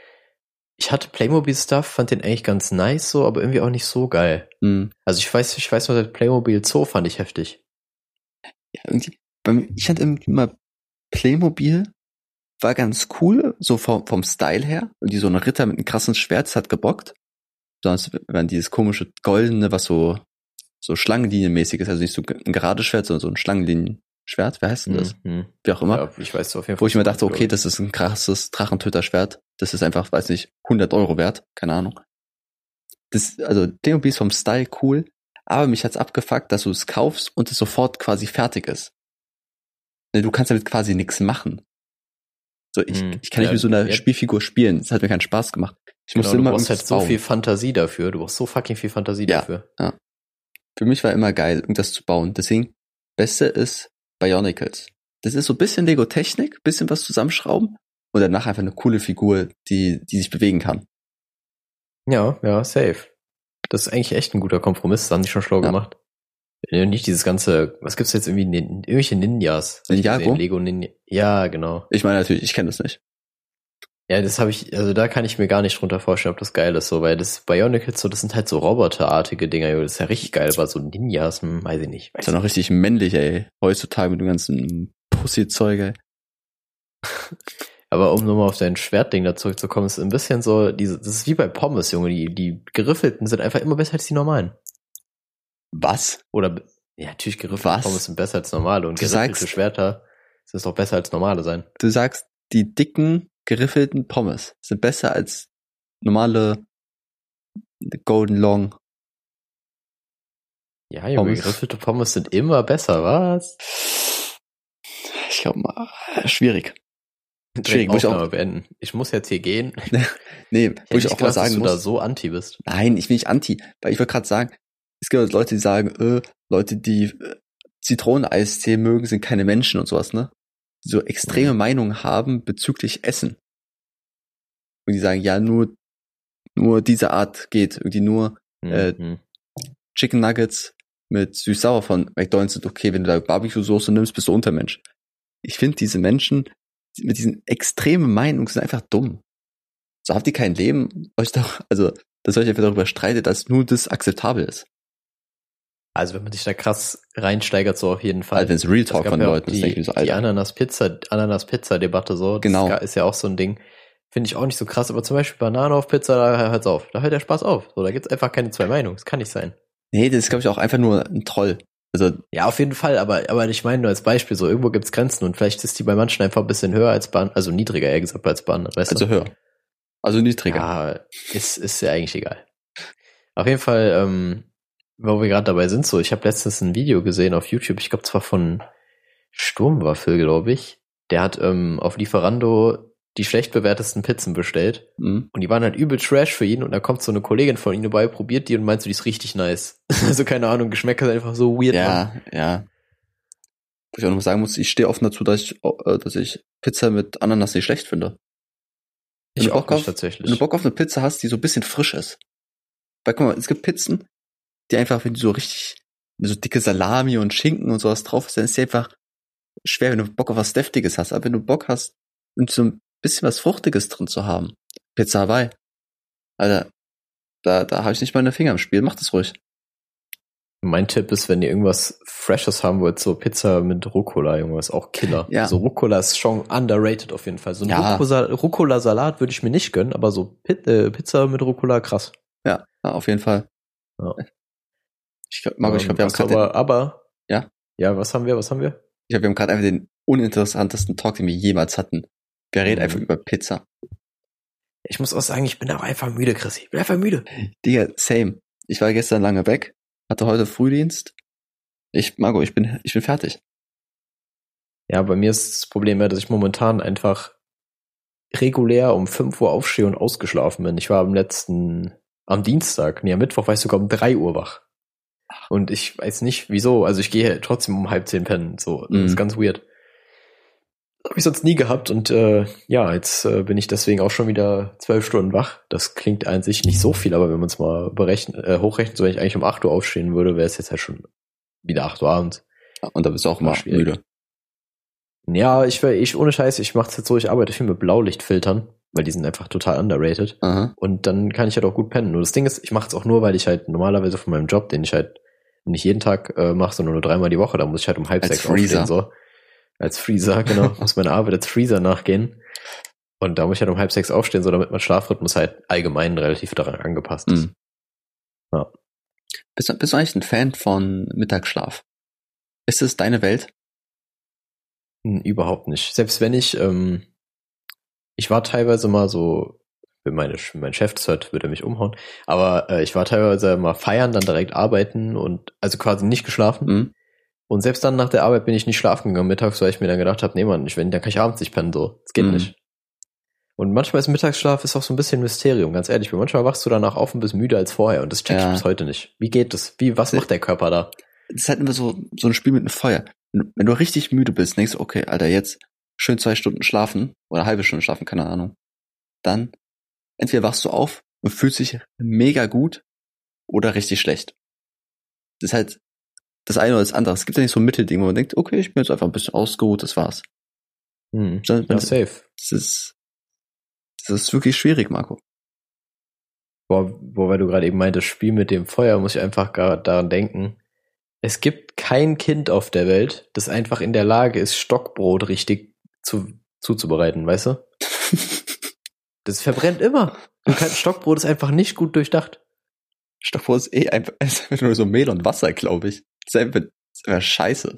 Speaker 1: ich hatte Playmobil-Stuff, fand den eigentlich ganz nice so, aber irgendwie auch nicht so geil.
Speaker 2: Hm.
Speaker 1: Also ich weiß, ich weiß noch, der Playmobil Zoo fand ich heftig.
Speaker 2: ja, irgendwie, bei mir, ich hatte irgendwie immer Playmobil, war ganz cool, so vom, vom Style her. Und die so ein Ritter mit einem krassen Schwert, hat gebockt. Sonst wenn dieses komische goldene, was so, so Schlangenlinienmäßig ist, also nicht so ein gerades Schwert, sondern so ein Schlangenlinienschwert. Wer heißt denn das?
Speaker 1: Mhm.
Speaker 2: Wie auch immer.
Speaker 1: Ja, ich weiß auf jeden Fall.
Speaker 2: Wo ich mir dachte, okay, das ist ein krasses Drachentöterschwert. Das ist einfach, weiß nicht, 100 Euro wert. Keine Ahnung. Das, also, Playmobil ist vom Style cool. Aber mich hat's abgefuckt, dass du es kaufst und es sofort quasi fertig ist. Ne, Du kannst damit quasi nichts machen. So, ich,
Speaker 1: Hm,
Speaker 2: ich kann nicht
Speaker 1: ja,
Speaker 2: mit so einer
Speaker 1: ja.
Speaker 2: Spielfigur spielen. Das hat mir keinen Spaß gemacht. Ich
Speaker 1: Genau,
Speaker 2: musste
Speaker 1: du
Speaker 2: immer
Speaker 1: brauchst halt so
Speaker 2: bauen.
Speaker 1: viel Fantasie dafür. Du brauchst so fucking viel Fantasie
Speaker 2: Ja.
Speaker 1: dafür.
Speaker 2: Für mich war immer geil, irgendwas zu bauen. Deswegen, Beste ist Bionicles. Das ist so ein bisschen Lego-Technik, bisschen was zusammenschrauben und danach einfach eine coole Figur, die, die sich bewegen kann.
Speaker 1: Ja, ja, safe. Das ist eigentlich echt ein guter Kompromiss. Das haben die schon schlau
Speaker 2: Ja.
Speaker 1: gemacht. Ja, Nicht dieses ganze, was gibt's jetzt irgendwie, irgendwelche Ninjas?
Speaker 2: Ninjago?
Speaker 1: Lego Ninja. Ja, genau.
Speaker 2: Ich meine natürlich, ich kenne das nicht.
Speaker 1: Ja, das habe ich, also da kann ich mir gar nicht drunter vorstellen, ob das geil ist, so, weil das Bionicles so, das sind halt so roboterartige Dinger, das ist ja richtig geil, aber so Ninjas, hm, weiß ich nicht. Weiß
Speaker 2: Ist ja noch richtig männlich, ey. Heutzutage mit dem ganzen Pussy-Zeug, ey.
Speaker 1: Aber um nochmal auf dein Schwertding da zurückzukommen, ist ein bisschen so, diese, das ist wie bei Pommes, Junge, die, die geriffelten sind einfach immer besser als die normalen.
Speaker 2: Was?
Speaker 1: Oder, ja, natürlich geriffelte
Speaker 2: Was?
Speaker 1: Pommes sind besser als normale und
Speaker 2: Du
Speaker 1: geriffelte
Speaker 2: sagst-
Speaker 1: Schwerter sind doch besser als normale sein.
Speaker 2: Du sagst, die dicken, geriffelten Pommes sind besser als normale Golden Long.
Speaker 1: Ja, Junge,
Speaker 2: Pommes.
Speaker 1: geriffelte Pommes sind immer besser, was?
Speaker 2: Ich glaube mal, schwierig. Schwierig, muss ich auch-
Speaker 1: beenden. Ich muss jetzt hier gehen.
Speaker 2: Nee,
Speaker 1: Hätte
Speaker 2: wo ich auch mal
Speaker 1: gedacht, dass
Speaker 2: sagen
Speaker 1: du da
Speaker 2: muss.
Speaker 1: so anti bist.
Speaker 2: Nein, ich bin nicht anti, weil ich wollte gerade sagen, es gibt Leute, die sagen, äh, Leute, die äh, Zitroneneistee mögen, sind keine Menschen und sowas, ne? Die so extreme
Speaker 1: Mhm.
Speaker 2: Meinungen haben bezüglich Essen. Und die sagen, ja, nur, nur diese Art geht. Irgendwie nur Äh,
Speaker 1: Mhm.
Speaker 2: Chicken Nuggets mit süß-sauer von McDonald's sind okay. Wenn du da Barbecue-Soße nimmst, bist du Untermensch. Ich finde, diese Menschen mit diesen extremen Meinungen sind einfach dumm. So habt ihr kein Leben, euch doch, also, dass ihr euch einfach darüber streitet, dass nur das akzeptabel ist.
Speaker 1: Also wenn man sich da krass reinsteigert, so auf jeden Fall.
Speaker 2: Also wenn es Real Talk von
Speaker 1: ja
Speaker 2: Leuten ist,
Speaker 1: die,
Speaker 2: denke ich so,
Speaker 1: die
Speaker 2: Alter.
Speaker 1: Ananas-Pizza, Ananas-Pizza-Debatte so. Das
Speaker 2: Genau.
Speaker 1: ist ja auch so ein Ding. Finde ich auch nicht so krass, aber zum Beispiel Banane auf Pizza, da hört's auf. Da hört der Spaß auf. So, da gibt's einfach keine zwei Meinungen. Das kann nicht sein.
Speaker 2: Nee, das ist, glaube ich, auch einfach nur ein Troll. Also,
Speaker 1: Ja, auf jeden Fall, aber, aber ich meine nur als Beispiel, so irgendwo gibt's Grenzen und vielleicht ist die bei manchen einfach ein bisschen höher als bei, also niedriger eher gesagt als bei anderen, weißt
Speaker 2: also
Speaker 1: du?
Speaker 2: hör. Also niedriger.
Speaker 1: Ja, ist, ist ja eigentlich egal. Auf jeden Fall, ähm, wo wir gerade dabei sind, so, ich habe letztens ein Video gesehen auf YouTube, ich glaube zwar von Sturmwaffel, glaube ich. Der hat ähm, auf Lieferando die schlecht bewertesten Pizzen bestellt
Speaker 2: Mhm.
Speaker 1: und die waren halt übel trash für ihn und da kommt so eine Kollegin von ihm dabei, probiert die und meint so, die ist richtig nice. also keine Ahnung, Geschmäcker sind einfach so weird.
Speaker 2: Ja, ja. Wo ich auch noch sagen muss, ich stehe offen dazu, dass ich, äh, dass ich Pizza mit Ananas nicht schlecht finde.
Speaker 1: Ich
Speaker 2: du
Speaker 1: auch
Speaker 2: Bock auf-
Speaker 1: nicht tatsächlich.
Speaker 2: Wenn du Bock auf eine Pizza hast, die so ein bisschen frisch ist. Weil guck mal, es gibt Pizzen, die einfach, wenn du so richtig, so dicke Salami und Schinken und sowas drauf ist, dann ist die einfach schwer, wenn du Bock auf was Deftiges hast. Aber wenn du Bock hast, und so ein bisschen was Fruchtiges drin zu haben, Pizza Hawaii, Alter, da, da habe ich nicht mal eine Finger im Spiel. Mach das ruhig.
Speaker 1: Mein Tipp ist, wenn ihr irgendwas Freshes haben wollt, so Pizza mit Rucola, irgendwas auch Killer.
Speaker 2: Ja.
Speaker 1: So Rucola ist schon underrated auf jeden Fall. So ein
Speaker 2: Ja.
Speaker 1: Rucola- Rucola-Salat würde ich mir nicht gönnen, aber so äh, Pizza mit Rucola, krass.
Speaker 2: Ja, ja auf jeden Fall.
Speaker 1: Ja.
Speaker 2: Ich glaub, Marco, ich glaube, wir haben
Speaker 1: Ähm,
Speaker 2: gerade
Speaker 1: aber, aber.
Speaker 2: Ja?
Speaker 1: Ja, was haben wir, was haben wir?
Speaker 2: ich glaub, wir haben gerade einfach den uninteressantesten Talk, den wir jemals hatten. Wir reden
Speaker 1: Mhm.
Speaker 2: einfach über Pizza.
Speaker 1: Ich muss auch sagen, ich bin aber einfach müde, Chris. Ich bin einfach müde.
Speaker 2: Digga, same. Ich war gestern lange weg, hatte heute Frühdienst. Ich, Marco, ich bin, ich bin fertig.
Speaker 1: Ja, bei mir ist das Problem ja, dass ich momentan einfach regulär um 5 Uhr aufstehe und ausgeschlafen bin. Ich war am letzten, am Dienstag, nee, am Mittwoch war ich sogar um 3 Uhr wach. Und ich weiß nicht, wieso. Also ich gehe trotzdem um halb zehn pennen. So, das
Speaker 2: Mhm.
Speaker 1: ist ganz weird. Habe ich sonst nie gehabt und äh, ja, jetzt äh, bin ich deswegen auch schon wieder zwölf Stunden wach. Das klingt an sich nicht so viel, aber wenn man es mal berechnen, äh, hochrechnet, so wenn ich eigentlich um 8 Uhr aufstehen würde, wäre es jetzt halt schon wieder 8 Uhr abends.
Speaker 2: Und da bist du auch mal
Speaker 1: schwierig.
Speaker 2: müde.
Speaker 1: Ja, ich, ich ohne Scheiß, ich mache jetzt so, ich arbeite viel mit Blaulichtfiltern, weil die sind einfach total underrated.
Speaker 2: Aha.
Speaker 1: Und dann kann ich halt auch gut pennen. Nur das Ding ist, ich mache es auch nur, weil ich halt normalerweise von meinem Job, den ich halt nicht jeden Tag äh, mache, sondern nur dreimal die Woche, da muss ich halt um halb
Speaker 2: Als
Speaker 1: sechs
Speaker 2: Freezer.
Speaker 1: aufstehen. So. Als Freezer, genau. muss meine Arbeit als Freezer nachgehen. Und da muss ich halt um halb sechs aufstehen, so damit mein Schlafrhythmus halt allgemein relativ daran angepasst ist.
Speaker 2: Mhm.
Speaker 1: Ja.
Speaker 2: Bist, bist du eigentlich ein Fan von Mittagsschlaf? Ist es deine Welt?
Speaker 1: Überhaupt nicht. Selbst wenn ich, ähm, ich war teilweise mal so, wenn meine, mein Chef das hört, würde er mich umhauen, aber äh, ich war teilweise mal feiern, dann direkt arbeiten und also quasi nicht geschlafen.
Speaker 2: Mhm.
Speaker 1: Und selbst dann nach der Arbeit bin ich nicht schlafen gegangen mittags, weil ich mir dann gedacht habe, nee Mann, ich, wenn, dann kann ich abends nicht pennen, so. Das geht
Speaker 2: Mhm.
Speaker 1: nicht. Und manchmal ist Mittagsschlaf ist auch so ein bisschen Mysterium, ganz ehrlich. Weil manchmal wachst du danach auf und bist müder als vorher und das check
Speaker 2: Ja.
Speaker 1: ich bis heute nicht. Wie geht das? Wie, was macht der Körper da?
Speaker 2: Das ist halt immer so, so ein Spiel mit einem Feuer. Wenn du richtig müde bist, denkst du, okay, Alter, jetzt schön zwei Stunden schlafen oder eine halbe Stunde schlafen, keine Ahnung. Dann entweder wachst du auf und fühlst dich mega gut oder richtig schlecht. Das ist halt das eine oder das andere. Es gibt ja nicht so ein Mittelding, wo man denkt, okay, ich bin jetzt einfach ein bisschen ausgeruht, das war's.
Speaker 1: Hm.
Speaker 2: Dann-
Speaker 1: Ja, safe.
Speaker 2: Das ist, das ist wirklich schwierig, Marco.
Speaker 1: Boah, wo, weil du gerade eben meintest, Spiel mit dem Feuer, muss ich einfach gar daran denken. Es gibt kein Kind auf der Welt, das einfach in der Lage ist, Stockbrot richtig zu, zuzubereiten, weißt du? Das verbrennt immer. Stockbrot ist einfach nicht gut durchdacht.
Speaker 2: Stockbrot ist eh einfach, ist einfach nur so Mehl und Wasser, glaube ich. Das ist einfach, ist einfach scheiße.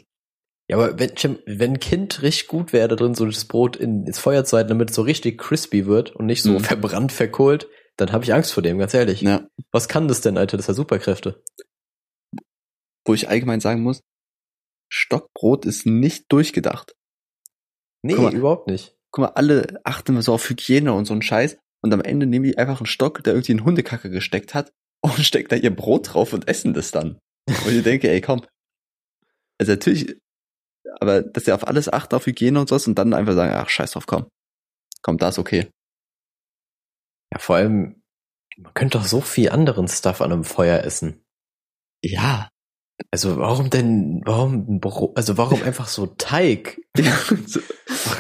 Speaker 1: Ja, aber wenn, wenn ein Kind richtig gut wäre da drin, so das Brot in, ins Feuer zu halten, damit es so richtig crispy wird und nicht so
Speaker 2: Mhm.
Speaker 1: verbrannt, verkohlt, dann habe ich Angst vor dem, ganz ehrlich.
Speaker 2: Ja.
Speaker 1: Was kann das denn, Alter? Das hat Superkräfte.
Speaker 2: Wo ich allgemein sagen muss, Stockbrot ist nicht durchgedacht.
Speaker 1: Nee,
Speaker 2: mal.
Speaker 1: überhaupt nicht.
Speaker 2: Guck mal, alle achten immer so auf Hygiene und so einen Scheiß. Und am Ende nehmen die einfach einen Stock, der irgendwie in Hundekacke gesteckt hat und stecken da ihr Brot drauf und essen das dann. Und ich denke, ey, komm. Also natürlich, aber dass sie auf alles achten, auf Hygiene und sowas und dann einfach sagen, ach, scheiß drauf, komm. Komm, da ist okay.
Speaker 1: Ja, vor allem, man könnte doch so viel anderen Stuff an einem Feuer essen.
Speaker 2: Ja.
Speaker 1: Also warum denn, warum, also warum einfach so Teig?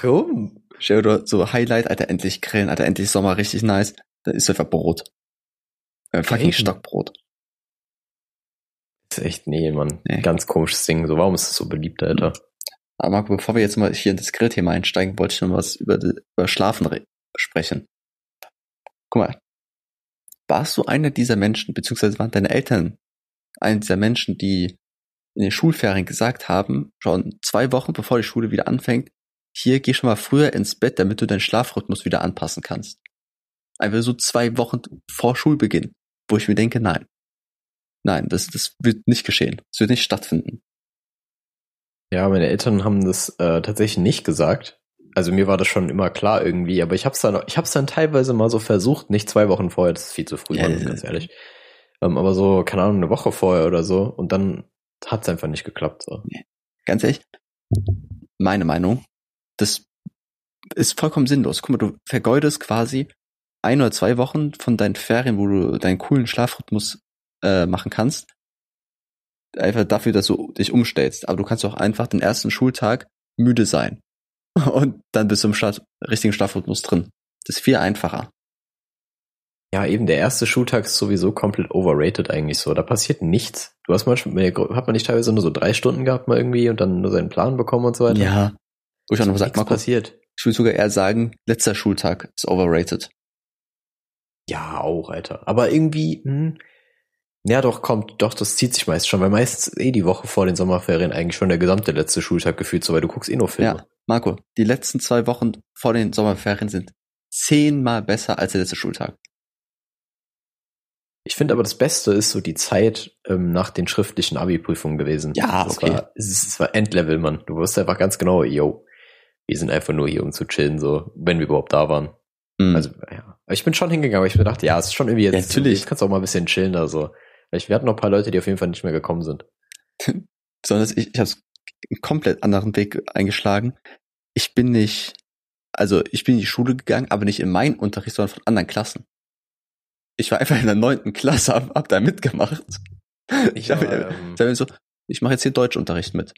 Speaker 1: Warum?
Speaker 2: stell dir so Highlight, Alter, endlich Grillen, Alter, endlich Sommer, richtig nice. Da ist einfach Brot. Äh, fucking. Stockbrot.
Speaker 1: Das ist echt, nee, Mann.
Speaker 2: Nee.
Speaker 1: Ganz komisches Ding. So, warum ist das so beliebt, Alter?
Speaker 2: Aber Marco, bevor wir jetzt mal hier in das Grillthema einsteigen, wollte ich noch was über, über Schlafen re- sprechen. Guck mal. Warst du einer dieser Menschen, beziehungsweise waren deine Eltern einer dieser Menschen, die in den Schulferien gesagt haben, schon zwei Wochen bevor die Schule wieder anfängt, hier geh schon mal früher ins Bett, damit du deinen Schlafrhythmus wieder anpassen kannst. Einfach so zwei Wochen vor Schulbeginn, wo ich mir denke, nein. Nein, das, das wird nicht geschehen. Das wird nicht stattfinden.
Speaker 1: Ja, meine Eltern haben das äh, tatsächlich nicht gesagt. Also mir war das schon immer klar irgendwie, aber ich hab's dann, ich hab's dann teilweise mal so versucht, nicht zwei Wochen vorher, das ist viel zu früh,
Speaker 2: Ja,
Speaker 1: ganz ehrlich. Ähm, aber so, keine Ahnung, eine Woche vorher oder so und dann hat's einfach nicht geklappt. So.
Speaker 2: Ganz ehrlich, meine Meinung, das ist vollkommen sinnlos. Guck mal, du vergeudest quasi ein oder zwei Wochen von deinen Ferien, wo du deinen coolen Schlafrhythmus äh, machen kannst, einfach dafür, dass du dich umstellst. Aber du kannst auch einfach den ersten Schultag müde sein. Und dann bist du im Schlaf, richtigen Schlafrhythmus drin. Das ist viel einfacher.
Speaker 1: Ja, eben, der erste Schultag ist sowieso komplett overrated eigentlich so. Da passiert nichts. Du hast manchmal, hat man nicht teilweise nur so drei Stunden gehabt mal irgendwie und dann nur seinen Plan bekommen und so weiter?
Speaker 2: Ja. Wo ich auch noch sagt,
Speaker 1: Marco, passiert.
Speaker 2: Ich würde sogar eher sagen, letzter Schultag ist overrated.
Speaker 1: Ja, auch, Alter. Aber irgendwie, hm, ja doch, kommt, doch, das zieht sich meist schon, weil meistens eh die Woche vor den Sommerferien eigentlich schon der gesamte letzte Schultag gefühlt so, weil du guckst eh nur Filme.
Speaker 2: Ja, Marco, die letzten zwei Wochen vor den Sommerferien sind zehnmal besser als der letzte Schultag.
Speaker 1: Ich finde aber das Beste ist so die Zeit ähm, nach den schriftlichen Abi-Prüfungen gewesen.
Speaker 2: Ja,
Speaker 1: das
Speaker 2: okay.
Speaker 1: War, es, es war Endlevel, Mann. Du wusstest einfach ganz genau, yo, wir sind einfach nur hier, um zu chillen, so, wenn wir überhaupt da waren.
Speaker 2: Mhm.
Speaker 1: Also, ja. Ich bin schon hingegangen, aber ich mir dachte, ja, es ist schon irgendwie jetzt,
Speaker 2: Ja, natürlich.
Speaker 1: jetzt kannst du auch mal ein bisschen chillen da so. Weil ich, wir hatten noch ein paar Leute, die auf jeden Fall nicht mehr gekommen sind.
Speaker 2: Besonders ich, ich habe einen komplett anderen Weg eingeschlagen. Ich bin nicht, also ich bin in die Schule gegangen, aber nicht in meinen Unterricht, sondern von anderen Klassen. Ich war einfach in der neunten Klasse, hab, hab da mitgemacht. Ich hab,
Speaker 1: war, ähm,
Speaker 2: ich hab mir so, ich mache jetzt hier Deutschunterricht mit.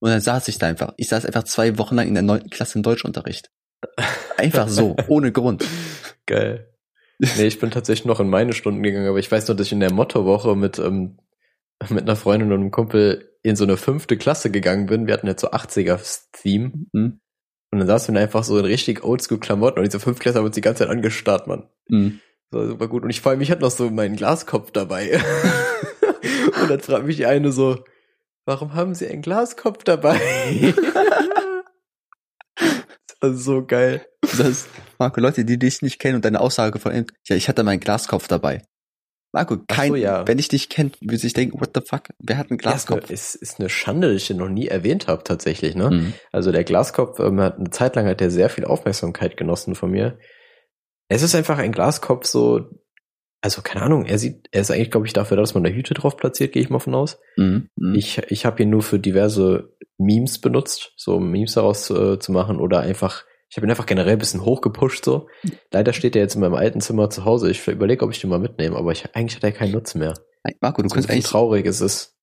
Speaker 2: Und dann saß ich da einfach. Ich saß einfach zwei Wochen lang in der neunten Klasse im Deutschunterricht. Einfach so, ohne Grund.
Speaker 1: Geil. Nee, ich bin tatsächlich noch in meine Stunden gegangen, aber ich weiß noch, dass ich in der Mottowoche mit, ähm, mit einer Freundin und einem Kumpel in so eine fünfte Klasse gegangen bin. Wir hatten jetzt so 80er-Theme.
Speaker 2: Mhm.
Speaker 1: Und dann saßen wir richtig so in richtig Oldschool-Klamotten und diese fünf Klasse haben uns die ganze Zeit angestarrt, Mann.
Speaker 2: Mhm.
Speaker 1: Das war super gut. Und ich vor allem, ich hatte noch so meinen Glaskopf dabei. und dann fragt mich die eine so, warum haben Sie einen Glaskopf dabei? das war so geil.
Speaker 2: Das ist, Marco, Leute, die dich nicht kennen und deine Aussage von ihm, ja, ich hatte meinen Glaskopf dabei. Marco, kein,
Speaker 1: so, ja.
Speaker 2: wenn ich dich kenne, würde sich denken, what the fuck, wer hat einen Glaskopf?
Speaker 1: Ja, es ist, ist eine Schande, dass ich den noch nie erwähnt habe, tatsächlich, ne?
Speaker 2: Mhm.
Speaker 1: Also der Glaskopf ähm, hat eine Zeit lang hat der sehr viel Aufmerksamkeit genossen von mir. Es ist einfach ein Glaskopf so, also keine Ahnung, er sieht, er ist eigentlich, glaube ich, dafür, da, dass man da Hüte drauf platziert, gehe ich mal von aus.
Speaker 2: Mhm. Mhm.
Speaker 1: Ich, ich habe ihn nur für diverse Memes benutzt, so um Memes daraus äh, zu machen oder einfach, ich habe ihn einfach generell ein bisschen hochgepusht so. Leider steht er jetzt in meinem alten Zimmer zu Hause. Ich überlege, ob ich den mal mitnehme, aber ich, eigentlich hat er keinen Nutzen mehr.
Speaker 2: Marco, du
Speaker 1: so
Speaker 2: kannst eigentlich,
Speaker 1: traurig ist es.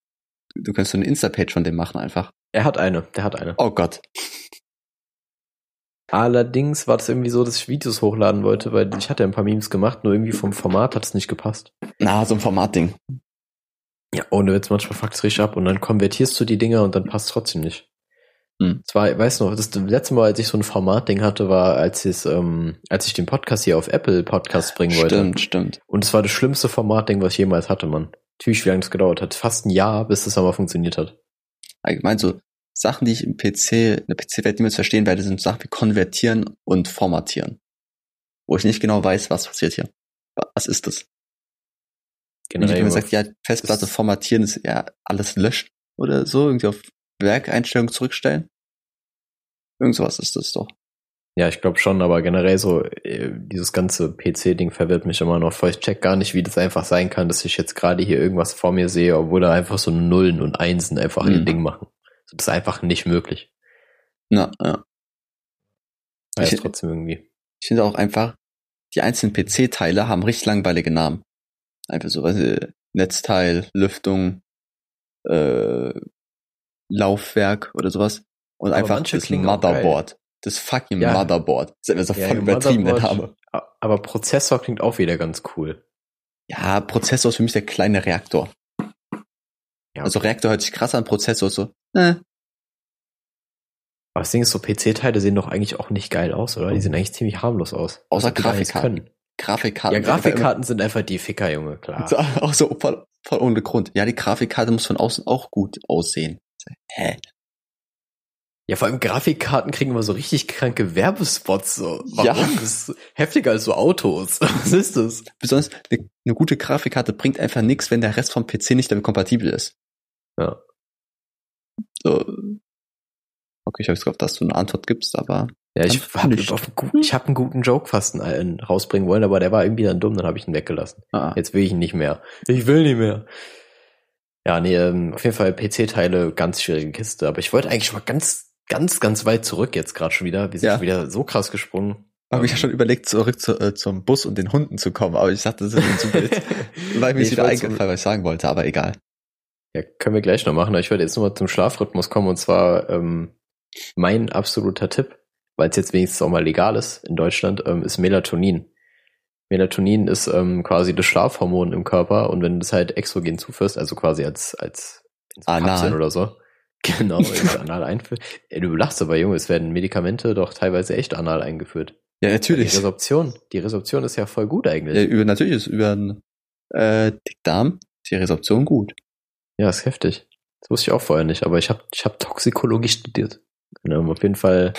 Speaker 2: du kannst so eine Insta-Page von dem machen einfach.
Speaker 1: Er hat eine, der hat eine.
Speaker 2: Oh Gott.
Speaker 1: Allerdings war das irgendwie so, dass ich Videos hochladen wollte, weil ich hatte ein paar Memes gemacht, nur irgendwie vom Format hat es nicht gepasst.
Speaker 2: Na, so ein Formatding.
Speaker 1: Ja, ohne Witz, manchmal fuckt es richtig ab und dann konvertierst du die Dinger und dann passt trotzdem nicht.
Speaker 2: Hm.
Speaker 1: Es war, ich weiß noch, das letzte Mal, als ich so ein Formatding hatte, war, als ich, ähm, als ich den Podcast hier auf Apple Podcast bringen wollte.
Speaker 2: Stimmt, stimmt.
Speaker 1: Und es war das schlimmste Formatding, was ich jemals hatte, Mann. Natürlich, wie lange das gedauert hat. Fast ein Jahr, bis das einmal funktioniert hat.
Speaker 2: Allgemein so Sachen, die ich im PC, in der PC-Welt niemals verstehen werde, sind Sachen wie konvertieren und formatieren. Wo ich nicht genau weiß, was passiert hier. Was ist das? Wenn
Speaker 1: Generell.
Speaker 2: jemand
Speaker 1: immer-
Speaker 2: sagt, ja, Festplatte formatieren ist ja alles löschen oder so, irgendwie auf Werkeinstellungen zurückstellen. Irgend sowas ist das doch.
Speaker 1: Ja, ich glaube schon, aber generell so, äh, dieses ganze PC-Ding verwirrt mich immer noch voll. Ich check gar nicht, wie das einfach sein kann, dass ich jetzt gerade hier irgendwas vor mir sehe, obwohl da einfach so Nullen und Einsen einfach ihr
Speaker 2: Mhm.
Speaker 1: Ding machen. Ist einfach nicht möglich.
Speaker 2: Na, ja.
Speaker 1: Aber
Speaker 2: Ich-
Speaker 1: trotzdem irgendwie.
Speaker 2: Ich finde auch einfach, die einzelnen PC-Teile haben richtig langweilige Namen. Einfach so, du, Netzteil, Lüftung, äh, Laufwerk oder sowas. Und
Speaker 1: Aber
Speaker 2: einfach das Motherboard. Das fucking
Speaker 1: Ja.
Speaker 2: Motherboard. Das ist einfach so
Speaker 1: Ja,
Speaker 2: voll übertrieben, der Name.
Speaker 1: Aber Prozessor klingt auch wieder ganz cool.
Speaker 2: Ja, Prozessor ist für mich der kleine Reaktor.
Speaker 1: Ja,
Speaker 2: Also Reaktor hört sich krass an, Prozessor ist so, äh,
Speaker 1: Aber das Ding ist so, PC-Teile sehen doch eigentlich auch nicht geil aus, oder? Die sehen eigentlich ziemlich harmlos aus.
Speaker 2: Außer Grafikkarten.
Speaker 1: können.
Speaker 2: Grafikkarten.
Speaker 1: Ja, Grafikkarten sind einfach die Ficker, Junge, klar.
Speaker 2: So, Auch so voll, voll ohne Grund. Ja, die Grafikkarte muss von außen auch gut aussehen. Hä?
Speaker 1: Ja, vor allem Grafikkarten kriegen immer so richtig kranke Werbespots. So. Warum?
Speaker 2: Ja.
Speaker 1: Das ist heftiger als so Autos. Was ist das?
Speaker 2: Besonders eine, eine gute Grafikkarte bringt einfach nichts, wenn der Rest vom PC nicht damit kompatibel ist.
Speaker 1: Ja.
Speaker 2: So. Okay, ich habe jetzt gehofft, dass du eine Antwort gibst, aber
Speaker 1: Ja, ich habe ich hab einen guten Joke fast einen rausbringen wollen, aber der war irgendwie dann dumm, dann habe ich ihn weggelassen.
Speaker 2: ah,
Speaker 1: Jetzt will ich ihn nicht mehr. Ich will nicht mehr. Ja, nee, ähm, auf jeden Fall PC-Teile, ganz schwierige Kiste. Aber ich wollte eigentlich mal ganz, ganz, ganz weit zurück jetzt gerade schon wieder. Wir sind
Speaker 2: Ja.
Speaker 1: schon wieder so krass gesprungen.
Speaker 2: Habe ich ja schon überlegt, zurück zu, äh, zum Bus und den Hunden zu kommen, aber ich dachte, das ist mir zu wild. Weil mir
Speaker 1: Nee,
Speaker 2: wieder eingefallen, was ich sagen wollte, aber egal.
Speaker 1: Ja, können wir gleich noch machen. aber Ich wollte jetzt nur mal zum Schlafrhythmus kommen und zwar ähm, mein absoluter Tipp, weil es jetzt wenigstens auch mal legal ist in Deutschland, ähm, ist Melatonin. Melatonin ist ähm, quasi das Schlafhormon im Körper und wenn du das halt exogen zuführst, also quasi als als
Speaker 2: Anal.
Speaker 1: Kapseln oder so, genau, ins anal einführst. Ey, du lachst aber, Junge, es werden Medikamente doch teilweise echt anal eingeführt.
Speaker 2: Ja,
Speaker 1: Die
Speaker 2: natürlich.
Speaker 1: Resorption, die Resorption ist ja voll gut eigentlich.
Speaker 2: Ja, über, natürlich ist über den äh, Dickdarm die Resorption gut.
Speaker 1: Ja, ist heftig. Das wusste ich auch vorher nicht, aber ich habe ich hab Toxikologie studiert. Genau, auf jeden Fall,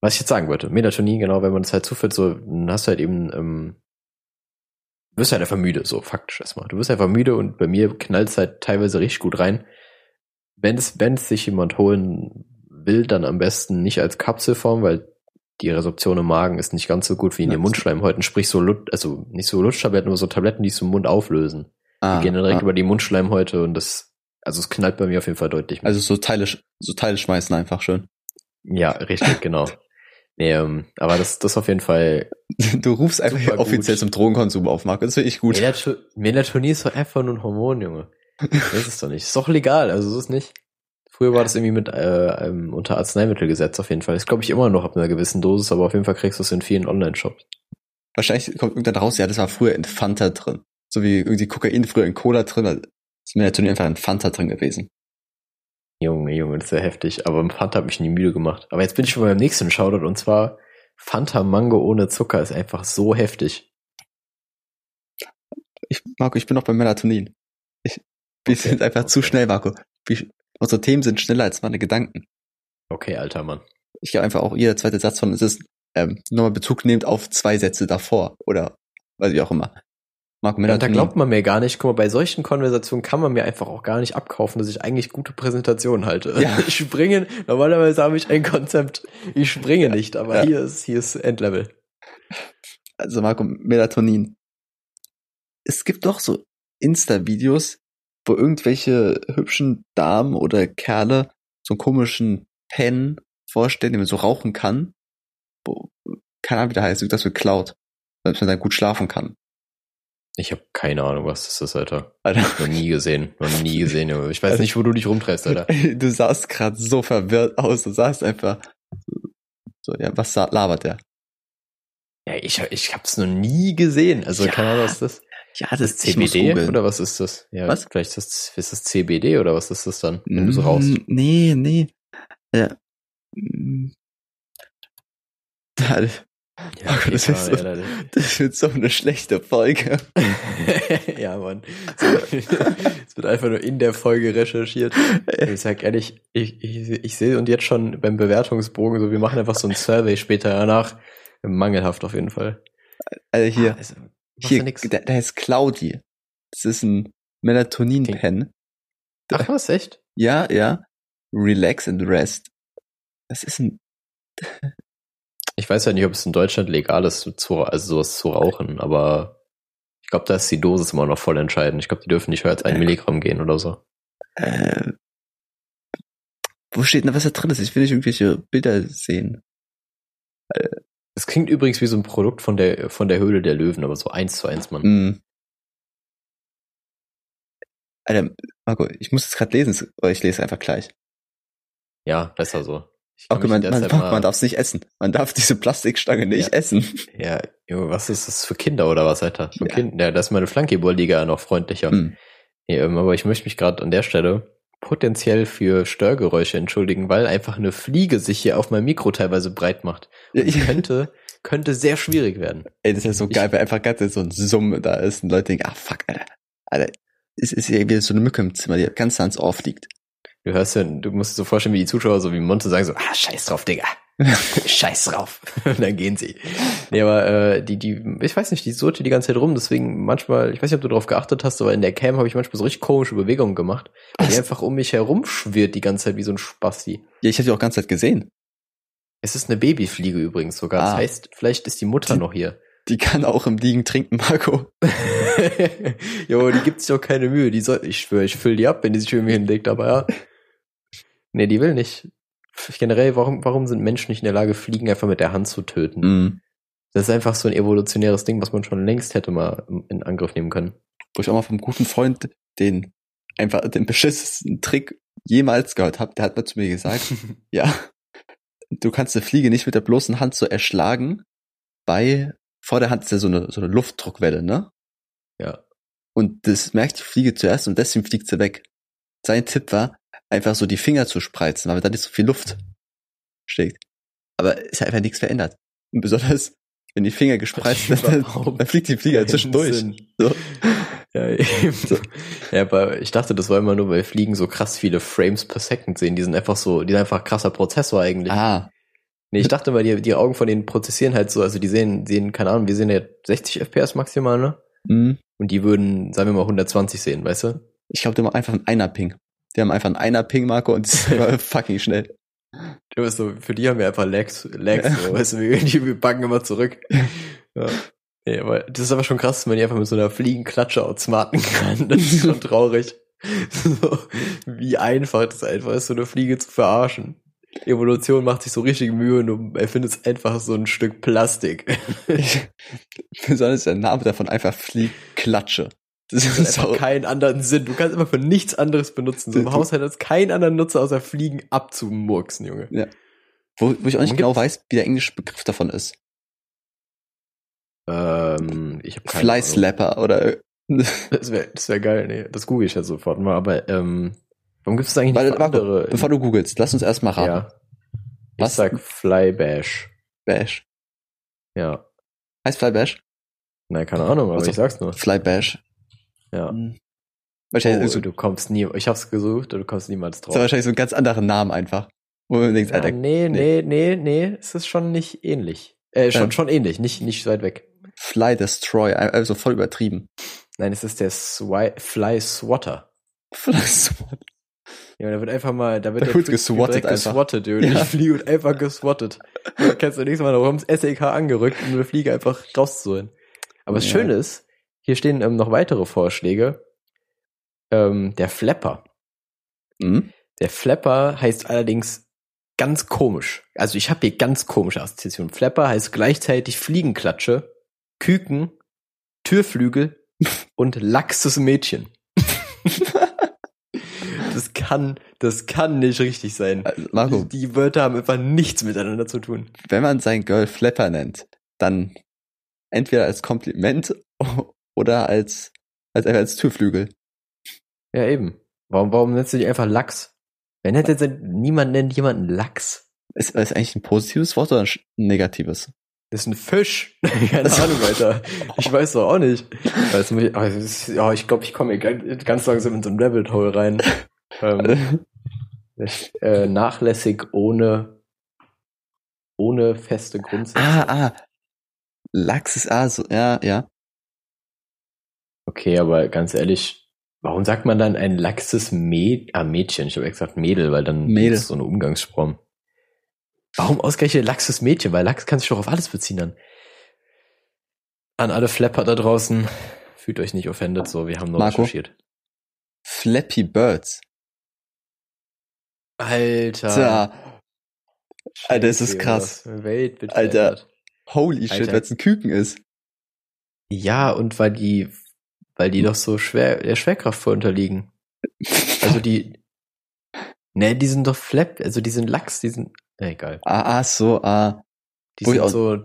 Speaker 1: was ich jetzt sagen wollte, Melatonin, genau, wenn man das halt zuführt, so, dann hast du halt eben, ähm, du wirst halt einfach müde, so faktisch erstmal. Du wirst einfach müde und bei mir knallt es halt teilweise richtig gut rein. Wenn es, wenn es sich jemand holen will, dann am besten nicht als Kapselform, weil die Resorption im Magen ist nicht ganz so gut wie in den Mundschleimhäuten, sprich so, Lut also nicht so Lutschtabletten, aber so Tabletten, die es im Mund auflösen.
Speaker 2: Ah,
Speaker 1: Die gehen dann direkt
Speaker 2: ah.
Speaker 1: über die Mundschleimhäute und das, also es knallt bei mir auf jeden Fall deutlich. mehr.
Speaker 2: Also so Teile, so Teile schmeißen einfach schön.
Speaker 1: ja, richtig, genau. Nee, ähm, aber das, das auf jeden Fall.
Speaker 2: Du rufst einfach offiziell
Speaker 1: gut.
Speaker 2: zum Drogenkonsum auf, Marco. Das finde ich gut.
Speaker 1: Melato Melatonin ist doch einfach nur ein Hormon, Junge. Das ist es doch nicht. Ist doch legal, also so ist nicht. Früher war das irgendwie mit äh, ähm, unter Arzneimittelgesetz auf jeden Fall. Das glaube ich immer noch ab einer gewissen Dosis, aber auf jeden Fall kriegst du es in vielen Online-Shops.
Speaker 2: Wahrscheinlich kommt irgendwann raus, ja, das war früher in Fanta drin. So wie irgendwie Kokain früher in Cola drin, also ist Melatonin einfach in Fanta drin gewesen.
Speaker 1: Junge, Junge, das ist ja heftig. Aber Fanta hat mich nie müde gemacht. Aber jetzt bin ich schon beim nächsten Shoutout und zwar Fanta Mango ohne Zucker ist einfach so heftig.
Speaker 2: Ich, Marco, ich bin noch bei Melatonin. Ich, wir
Speaker 1: Okay,
Speaker 2: sind einfach zu
Speaker 1: okay.
Speaker 2: schnell, Marco. Wir, unsere Themen sind schneller als meine Gedanken.
Speaker 1: Okay, alter Mann.
Speaker 2: Ich glaube einfach auch jeder zweite Satz von es ist ähm, nochmal Bezug nehmend auf zwei Sätze davor oder weiß ich auch immer. Marco
Speaker 1: Ja, da glaubt man mir gar nicht. Guck mal, bei solchen Konversationen kann man mir einfach auch gar nicht abkaufen, dass ich eigentlich gute Präsentationen halte.
Speaker 2: Ja.
Speaker 1: Ich springe, normalerweise habe ich ein Konzept. Ich springe nicht, aber
Speaker 2: Ja.
Speaker 1: hier ist, hier ist Endlevel.
Speaker 2: also Marco, Melatonin. Es gibt doch so Insta-Videos, wo irgendwelche hübschen Damen oder Kerle so einen komischen Pen vorstellen, den man so rauchen kann. Wo, keine Ahnung, wie der heißt, irgendwas mit Cloud. Damit man dann gut schlafen kann.
Speaker 1: Ich habe keine Ahnung, was das ist, Alter.
Speaker 2: Alter,
Speaker 1: Noch nie gesehen. Noch nie gesehen, Junge. Ich weiß nicht, wo du dich rumtreibst, Alter.
Speaker 2: du sahst gerade so verwirrt aus. Du sahst einfach so, ja, was labert der?
Speaker 1: Ja, ich, ich hab's noch nie gesehen. Also
Speaker 2: Ja.
Speaker 1: keine Ahnung, was ist das?
Speaker 2: Ja,
Speaker 1: Ist das
Speaker 2: ich muss
Speaker 1: CBD oder was ist das? Ja,
Speaker 2: Was?
Speaker 1: Vielleicht ist das, ist das CBD oder was ist das dann, wenn du so
Speaker 2: Mm,
Speaker 1: raus?
Speaker 2: Nee, nee. Ja. Da-
Speaker 1: Ja,
Speaker 2: Oh, das ist so-
Speaker 1: ja,
Speaker 2: Das wird so eine schlechte Folge.
Speaker 1: ja, Mann. Es wird einfach nur in der Folge recherchiert. Ich sag ehrlich, ich, ich, ich sehe und jetzt schon beim Bewertungsbogen, so wir machen einfach so ein Survey später danach. Mangelhaft auf jeden Fall.
Speaker 2: Also hier,
Speaker 1: Ah, also,
Speaker 2: hier, der, der heißt Claudi. Das ist ein Melatonin-Pen.
Speaker 1: Ach was, echt?
Speaker 2: Ja, ja. Relax and rest. Das ist ein,
Speaker 1: Ich weiß ja nicht, ob es in Deutschland legal ist, zu, also sowas zu rauchen, aber ich glaube, da ist die Dosis immer noch voll entscheidend. Ich glaube, die dürfen nicht höher als ein. Milligramm gehen oder so.
Speaker 2: äh, wo steht denn, was da drin ist? Ich will nicht irgendwelche Bilder sehen.
Speaker 1: Es klingt übrigens wie so ein Produkt von der, von der Höhle der Löwen, aber so eins zu eins, Mann.
Speaker 2: Mm. Alter, Marco, ich muss es gerade lesen, aber ich lese einfach gleich.
Speaker 1: Ja, besser so. Ich
Speaker 2: Okay, man, man, man, darf es nicht essen. Man darf diese Plastikstange nicht essen.
Speaker 1: Ja, Junge, was ist das für Kinder oder was, Alter? Für
Speaker 2: Ja.
Speaker 1: Kinder, ja, da ist meine Flankeball-Liga noch freundlicher.
Speaker 2: Hm.
Speaker 1: Nee, ähm, aber ich möchte mich gerade an der Stelle potenziell für Störgeräusche entschuldigen, weil einfach eine Fliege sich hier auf meinem Mikro teilweise breit macht.
Speaker 2: Ja,
Speaker 1: Und
Speaker 2: ich,
Speaker 1: könnte, könnte sehr schwierig werden.
Speaker 2: ey, das ist so
Speaker 1: Ich-
Speaker 2: geil, weil einfach ganz so ein Summ da ist und Leute denken, ah fuck, Alter. Alter, es ist ja wieder so eine Mücke im Zimmer, die ganz ans Ohr fliegt.
Speaker 1: Du hörst ja, du musst dir so vorstellen, wie die Zuschauer so wie Monte sagen so, ah, scheiß drauf, Digga. scheiß drauf. Und dann gehen sie. Nee, aber äh, die, die, ich weiß nicht, die surrte die ganze Zeit rum, deswegen manchmal, ich weiß nicht, ob du darauf geachtet hast, aber in der Cam habe ich manchmal so richtig komische Bewegungen gemacht, weil die einfach um mich herum schwirrt die ganze Zeit wie so ein Spasti.
Speaker 2: Ja, ich habe die auch ganz Zeit gesehen.
Speaker 1: Es ist eine Babyfliege übrigens sogar. Das
Speaker 2: Ah.
Speaker 1: heißt, vielleicht ist die Mutter
Speaker 2: Die-
Speaker 1: noch hier.
Speaker 2: Die kann auch im Liegen trinken, Marco.
Speaker 1: jo, die gibt sich doch keine Mühe. Die soll, ich schwöre, ich fülle die ab, wenn die sich mich hinlegt, aber ja. Nee, die will nicht. Generell, warum, warum sind Menschen nicht in der Lage, Fliegen einfach mit der Hand zu töten?
Speaker 2: Mhm.
Speaker 1: Das ist einfach so ein evolutionäres Ding, was man schon längst hätte mal in Angriff nehmen können.
Speaker 2: Wo ich auch mal vom guten Freund den einfach den beschissensten Trick jemals gehört habe. Der hat mal zu mir gesagt, ja, du kannst eine Fliege nicht mit der bloßen Hand so erschlagen. Bei vor der Hand ist ja so eine, so eine Luftdruckwelle, ne?
Speaker 1: Ja.
Speaker 2: Und das merkt die Fliege zuerst und deswegen fliegt sie weg. Sein Tipp war, einfach so die Finger zu spreizen, weil da nicht so viel Luft steckt. Aber es hat einfach nichts verändert. Und besonders, wenn die Finger gespreizt sind, dann, fliegt die Fliege halt zwischendurch. So.
Speaker 1: Ja, eben. So. Ja, aber ich dachte, das war immer nur, weil Fliegen so krass viele Frames per Second sehen. Die sind einfach so, die sind einfach krasser Prozessor eigentlich.
Speaker 2: Ah.
Speaker 1: Nee, ich dachte mal, die, die Augen von denen prozessieren halt so, also die sehen, sehen, keine Ahnung, wir sehen ja 60 FPS maximal, ne?
Speaker 2: Mhm.
Speaker 1: Und die würden, sagen wir mal, 120 sehen, weißt du?
Speaker 2: Ich glaube, die haben einfach einen Einer-Ping. Die haben einfach einen Einer-Ping, Marco, und die sind fucking schnell.
Speaker 1: Du so, für die haben wir einfach Lags, Lags, so, weißt du, wir, die, wir backen immer zurück. Ja. Nee, aber das ist aber schon krass, wenn man die einfach mit so einer Fliegenklatsche outsmarten kann. Das ist schon traurig. So, wie einfach das einfach ist, so eine Fliege zu verarschen. Evolution macht sich so richtig Mühe und du erfindest einfach so ein Stück Plastik.
Speaker 2: Besonders der Name davon einfach Fliegklatsche.
Speaker 1: Das hat einfach auch keinen anderen Sinn. Du kannst immer für nichts anderes benutzen. So im Haushalt hat es keinen anderen Nutzer außer Fliegen abzumurksen, Junge.
Speaker 2: Ja. Wo, wo ich auch nicht genau weiß, wie der englische Begriff davon ist.
Speaker 1: Ähm, ich hab
Speaker 2: Fly Slapper oder.
Speaker 1: Das wäre das wär geil, nee. Das google ich ja sofort mal, aber ähm, warum gibt es eigentlich
Speaker 2: Warte,
Speaker 1: nicht andere?
Speaker 2: Bevor du googelst, lass uns erstmal raten.
Speaker 1: Ja. Ich
Speaker 2: Was?
Speaker 1: sag Fly Bash. Ja.
Speaker 2: Heißt Fly Bash?
Speaker 1: Nein, keine Ahnung, aber
Speaker 2: Also,
Speaker 1: ich sag's nur.
Speaker 2: Fly Bash.
Speaker 1: Ja.
Speaker 2: Hm. Wahrscheinlich
Speaker 1: Oh,
Speaker 2: so,
Speaker 1: du kommst nie, ich hab's gesucht, und du kommst niemals
Speaker 2: ist
Speaker 1: drauf.
Speaker 2: ja wahrscheinlich so einen ganz anderen Namen einfach. Wo man denkt,
Speaker 1: Ja,
Speaker 2: Alter,
Speaker 1: nee, nee, nee, nee, es ist schon nicht ähnlich. Äh, schon,
Speaker 2: Ähm.
Speaker 1: schon ähnlich, nicht, nicht weit weg.
Speaker 2: Fly Destroy, also voll übertrieben.
Speaker 1: Nein, es ist der Swi Fly Swatter.
Speaker 2: Fly Swat.
Speaker 1: Ja, da wird einfach mal, da wird
Speaker 2: Da
Speaker 1: der
Speaker 2: wird geswattet einfach.
Speaker 1: geswattet, dude.
Speaker 2: Ja.
Speaker 1: Die Fliege wird einfach geswattet. Da kannst du nächstes Mal noch ums SEK angerückt, um eine Fliege einfach rauszuholen. Aber das
Speaker 2: Ja.
Speaker 1: Schöne ist, hier stehen ähm, noch weitere Vorschläge. Ähm, der Flapper.
Speaker 2: Hm?
Speaker 1: Der Flapper heißt allerdings ganz komisch. Also ich habe hier ganz komische Assoziationen. Flapper heißt gleichzeitig Fliegenklatsche, Küken, Türflügel und laxes Mädchen. das kann, das kann nicht richtig sein.
Speaker 2: Also, Marco,
Speaker 1: Die, die Wörter haben einfach nichts miteinander zu tun.
Speaker 2: wenn man sein Girl Flapper nennt, dann entweder als Kompliment oder als, als, als Türflügel.
Speaker 1: Ja, eben. Warum, warum nennst du dich einfach Lachs? Wer nennt jetzt niemand nennt jemanden Lachs?
Speaker 2: Ist das eigentlich ein positives Wort oder ein negatives?
Speaker 1: Das ist ein Fisch. Keine Ahnung, Alter. Ich weiß doch auch nicht. Muss ich, oh, ist- glaube, ich komme hier ganz- ganz langsam in so ein Rabbit Hole rein. Ähm, äh, nachlässig ohne, ohne feste Grundsätze.
Speaker 2: ah, ah. Lachs ist, ah, so, ja, ja.
Speaker 1: Okay, aber ganz ehrlich, warum sagt man dann ein laxes Mäd ah, Mädchen? Ich habe gesagt Mädel, weil dann
Speaker 2: Mädel.
Speaker 1: ist so eine Umgangsform. Warum ausgerechnet laxes Mädchen? Weil Lachs kann sich doch auf alles beziehen dann. An alle Flapper da draußen, fühlt euch nicht offended, so, wir haben nur
Speaker 2: Marco?
Speaker 1: recherchiert.
Speaker 2: Flappy Birds.
Speaker 1: Alter.
Speaker 2: Tja, Alter, es ist
Speaker 1: Scheiße,
Speaker 2: krass.
Speaker 1: Welt
Speaker 2: Alter.
Speaker 1: verändert.
Speaker 2: holy shit,
Speaker 1: Alter.
Speaker 2: weil es ein Küken ist.
Speaker 1: Ja, und weil die, weil die doch so schwer, der Schwerkraft vor unterliegen. Also die, ne, die sind doch Flap, also die sind Lachs, die sind, egal.
Speaker 2: Ah, ah, so, ah.
Speaker 1: Die sind so,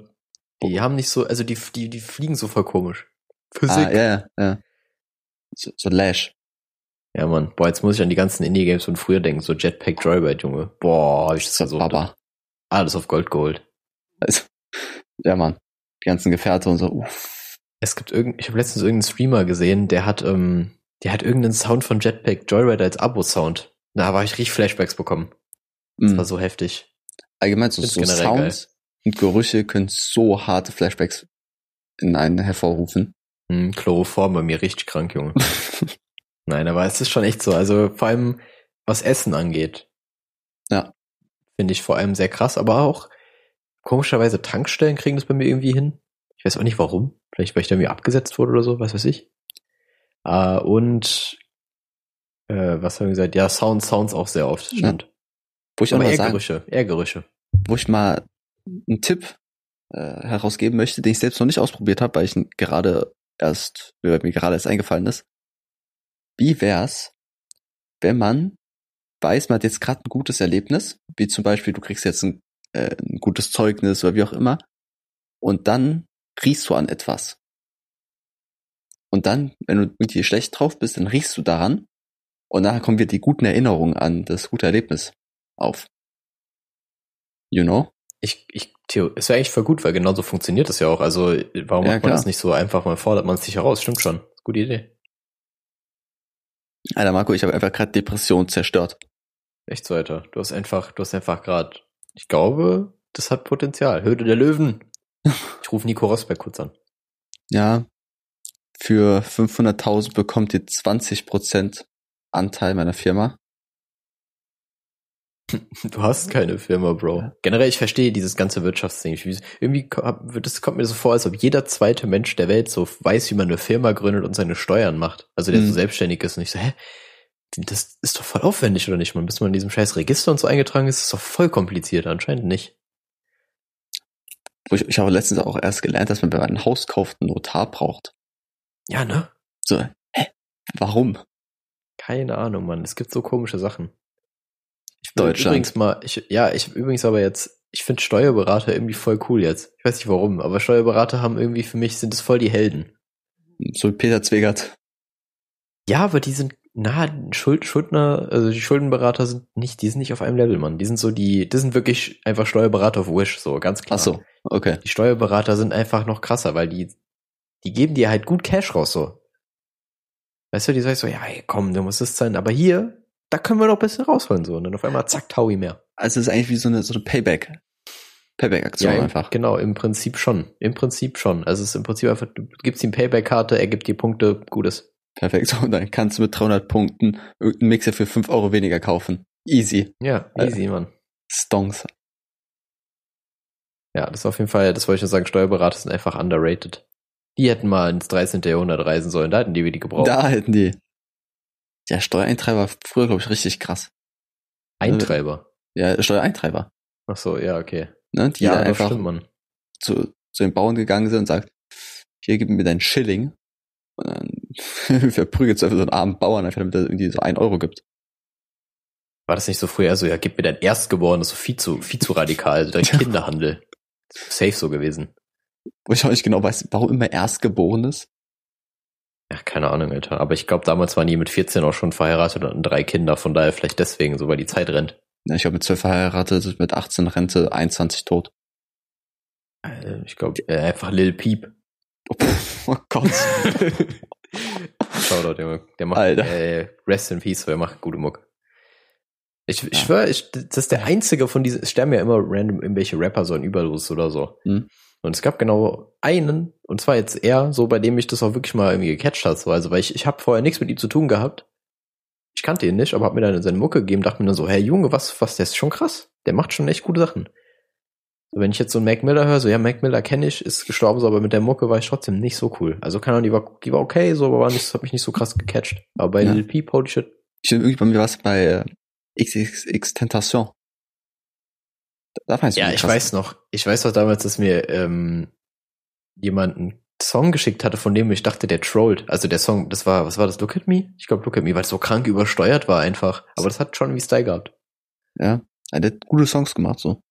Speaker 1: die haben nicht so, also die, die, die fliegen so voll komisch. Physik.
Speaker 2: Ah, ja, ja. So, so Lash.
Speaker 1: Ja, Mann. Boah, jetzt muss ich an die ganzen Indie-Games von früher denken, so Jetpack Joyride, Junge. Boah, hab ich das
Speaker 2: So
Speaker 1: gesucht.
Speaker 2: Baba.
Speaker 1: Alles auf Gold geholt.
Speaker 2: Also, ja, Mann. Die ganzen Gefährte und so. Uff.
Speaker 1: Es gibt irgend, ich habe letztens irgendeinen Streamer gesehen, der hat, ähm, der hat irgendeinen Sound von Jetpack Joyride als Abo-Sound. Da war ich richtig Flashbacks bekommen. Das
Speaker 2: Mhm.
Speaker 1: war so heftig.
Speaker 2: Allgemein so, so Sounds und Gerüche können so harte Flashbacks in einen hervorrufen.
Speaker 1: Hm, Chloroform bei mir richtig krank, Junge. Nein, aber es ist schon echt so. Also vor allem, was Essen angeht.
Speaker 2: Ja.
Speaker 1: Finde ich vor allem sehr krass, aber auch komischerweise Tankstellen kriegen das bei mir irgendwie hin. Ich weiß auch nicht warum. Vielleicht, weil ich da irgendwie abgesetzt wurde oder so, was weiß ich. Äh, und äh, was haben wir gesagt? Ja, Sound, Sounds auch sehr oft, stimmt. Ja.
Speaker 2: Wo ich auch
Speaker 1: Aber
Speaker 2: mal
Speaker 1: eher
Speaker 2: sagen,
Speaker 1: Gerüche, eher Gerüche.
Speaker 2: wo ich mal einen Tipp äh, herausgeben möchte, den ich selbst noch nicht ausprobiert habe, weil ich ihn gerade erst, weil mir gerade erst eingefallen ist. Wie wär's, wenn man weiß, man hat jetzt gerade ein gutes Erlebnis, wie zum Beispiel, du kriegst jetzt ein, äh, ein gutes Zeugnis oder wie auch immer, und dann riechst du an etwas. Und dann, wenn du irgendwie schlecht drauf bist, dann riechst du daran und nachher kommen wir die guten Erinnerungen an das gute Erlebnis auf. You know?
Speaker 1: Ich, ich, Theo, ist ja eigentlich voll gut, weil genau so funktioniert das ja auch. Also, warum
Speaker 2: Ja,
Speaker 1: macht man
Speaker 2: klar.
Speaker 1: das nicht so einfach? Man fordert man es sich heraus. Stimmt schon. Gute Idee.
Speaker 2: Alter Marco, ich habe einfach gerade Depression zerstört.
Speaker 1: Echt so, Alter. Du hast einfach, du hast einfach gerade, ich glaube, das hat Potenzial. Höhle der Löwen. Ich rufe Nico Rosberg kurz an.
Speaker 2: Ja, für 500.000 bekommt ihr 20% Anteil meiner Firma.
Speaker 1: Du hast keine Firma, Bro.
Speaker 2: Ja.
Speaker 1: Generell, ich verstehe dieses ganze Wirtschaftsding. Ich- Irgendwie das kommt mir so vor, als ob jeder zweite Mensch der Welt so weiß, wie man eine Firma gründet und seine Steuern macht. Also der
Speaker 2: Mhm.
Speaker 1: so selbstständig ist und ich so, hä? Das ist doch voll aufwendig, oder nicht? Man, bis man in diesem scheiß Register und so eingetragen ist, ist doch voll kompliziert. Anscheinend nicht.
Speaker 2: Ich, ich habe letztens auch erst gelernt, dass man, wenn man ein Haus kauft, einen Notar braucht.
Speaker 1: Ja, ne?
Speaker 2: So, hä? Warum?
Speaker 1: Keine Ahnung, Mann. Es gibt so komische Sachen. Ich
Speaker 2: Deutschland.
Speaker 1: Übrigens mal, ich, ja, ich übrigens aber jetzt, ich finde Steuerberater irgendwie voll cool jetzt. Ich weiß nicht warum, aber Steuerberater haben irgendwie für mich, sind es voll die Helden.
Speaker 2: So wie Peter Zwegert.
Speaker 1: Ja, aber die sind, na, Schuld, Schuldner, also die Schuldenberater sind nicht, die sind nicht auf einem Level, Mann. Die sind so die, das sind wirklich einfach Steuerberater auf Wish, so, ganz klar.
Speaker 2: Ach so, okay.
Speaker 1: Die Steuerberater sind einfach noch krasser, weil die, die geben dir halt gut Cash raus, so. Weißt du, die sagst so, ja, ey, komm, du musst es sein, aber hier, da können wir noch ein bisschen rausholen, so. Und dann auf einmal, zack, Taui mehr.
Speaker 2: Also es ist eigentlich wie so eine, so eine Payback. Payback-Aktion
Speaker 1: im-
Speaker 2: einfach.
Speaker 1: Genau, im Prinzip schon. Im Prinzip schon. Also es ist im Prinzip einfach, du gibst ihm Payback-Karte, er gibt dir Punkte, gutes.
Speaker 2: Perfekt. So, und dann kannst du mit 300 Punkten irgendeinen Mixer für 5 Euro weniger kaufen. Easy.
Speaker 1: Ja,
Speaker 2: Äh,
Speaker 1: easy, Mann.
Speaker 2: Stonks.
Speaker 1: Ja, das ist auf jeden Fall, das wollte ich nur sagen, Steuerberater sind einfach underrated. Die hätten mal ins 13. Jahrhundert reisen sollen, da hätten die wie die gebraucht.
Speaker 2: Da hätten die. Ja, Steuereintreiber war früher, glaube ich, richtig krass.
Speaker 1: Eintreiber.
Speaker 2: Ja, Steuereintreiber.
Speaker 1: Ach so, ja, okay.
Speaker 2: Ne? Die
Speaker 1: ja,
Speaker 2: einfach
Speaker 1: stimmt, Mann.
Speaker 2: zu, zu den Bauern gegangen sind und sagt, hier gib mir deinen Schilling. Und dann verprügelt so einfach so einen armen Bauern, einfach damit er irgendwie so ein Euro gibt.
Speaker 1: War das nicht so früher so, ja, gib mir dein Erstgeborenes, so viel zu, viel zu radikal, also dein
Speaker 2: Ja.
Speaker 1: Kinderhandel. Safe so gewesen.
Speaker 2: Wo ich auch nicht genau weiß, warum immer Erstgeborenes.
Speaker 1: Ja, keine Ahnung, Alter. Aber ich glaube, damals waren die mit 14 auch schon verheiratet und drei Kinder, von daher vielleicht deswegen, so weil die Zeit rennt.
Speaker 2: Ja, ich habe mit 12 verheiratet, mit 18 Rente, 21 tot.
Speaker 1: Äh, Ich glaube, äh, einfach Lil Peep.
Speaker 2: Oh Gott.
Speaker 1: Shoutout, der, der macht,
Speaker 2: Alter.
Speaker 1: Äh, Rest in Peace, weil er macht gute Muck. Ich, ich
Speaker 2: Ja.
Speaker 1: schwör, ich, das ist der einzige von diesen, es sterben ja immer random irgendwelche Rapper so in Überlos oder so.
Speaker 2: Hm.
Speaker 1: Und es gab genau einen, und zwar jetzt er, so bei dem ich das auch wirklich mal irgendwie gecatcht hat, so, also weil ich, ich habe vorher nichts mit ihm zu tun gehabt. Ich kannte ihn nicht, aber hab mir dann seine Mucke gegeben, dachte mir dann so, hey Junge, was, was, der ist schon krass. Der macht schon echt gute Sachen. Wenn ich jetzt so einen Mac Miller höre, so ja, Mac Miller kenne ich, ist gestorben, so, aber mit der Mucke war ich trotzdem nicht so cool. Also keine Ahnung, die war, die war okay, so, aber war nicht, hat mich nicht so krass gecatcht. Aber bei
Speaker 2: Ja.
Speaker 1: Lil Peep, holy shit.
Speaker 2: Ich irgendwie bei mir war es bei äh, XXX Tentation. Da fand
Speaker 1: Ja, ich
Speaker 2: krass.
Speaker 1: weiß noch. Ich weiß noch damals, dass mir ähm, jemand einen Song geschickt hatte, von dem ich dachte, der trollt. Also der Song, das war, was war das, Look at Me? Ich glaube Look at Me, weil es so krank übersteuert war einfach. Aber das hat schon wie Style gehabt.
Speaker 2: Ja, er hat gute Songs gemacht, so.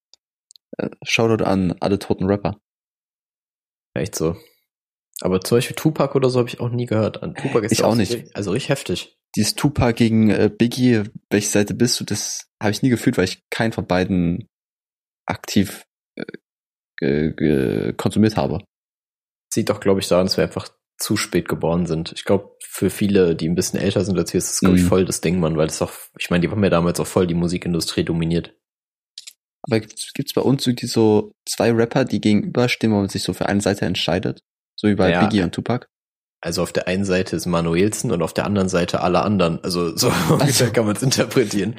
Speaker 2: Äh, Shoutout an alle toten Rapper.
Speaker 1: Echt so. Aber zum Beispiel Tupac oder so habe ich auch nie gehört. An Tupac ist
Speaker 2: Ich auch nicht.
Speaker 1: richtig- Also richtig heftig.
Speaker 2: Dieses Tupac gegen äh, Biggie, welche Seite bist du, das habe ich nie gefühlt, weil ich keinen von beiden aktiv äh, konsumiert habe.
Speaker 1: Sieht doch, glaube ich, daran, dass wir einfach zu spät geboren sind. Ich glaube, für viele, die ein bisschen älter sind als wir, ist das, glaube ich,
Speaker 2: Mhm.
Speaker 1: voll das Ding, Mann, weil es doch, ich meine, die haben ja damals auch voll die Musikindustrie dominiert.
Speaker 2: Aber gibt's gibt's bei uns irgendwie so zwei Rapper, die gegenüberstehen, wo man sich so für eine Seite entscheidet? So wie bei
Speaker 1: Ja.
Speaker 2: Biggie und Tupac?
Speaker 1: Also auf der einen Seite ist Manuelsen und auf der anderen Seite alle anderen. Also so ungefähr kann man es interpretieren.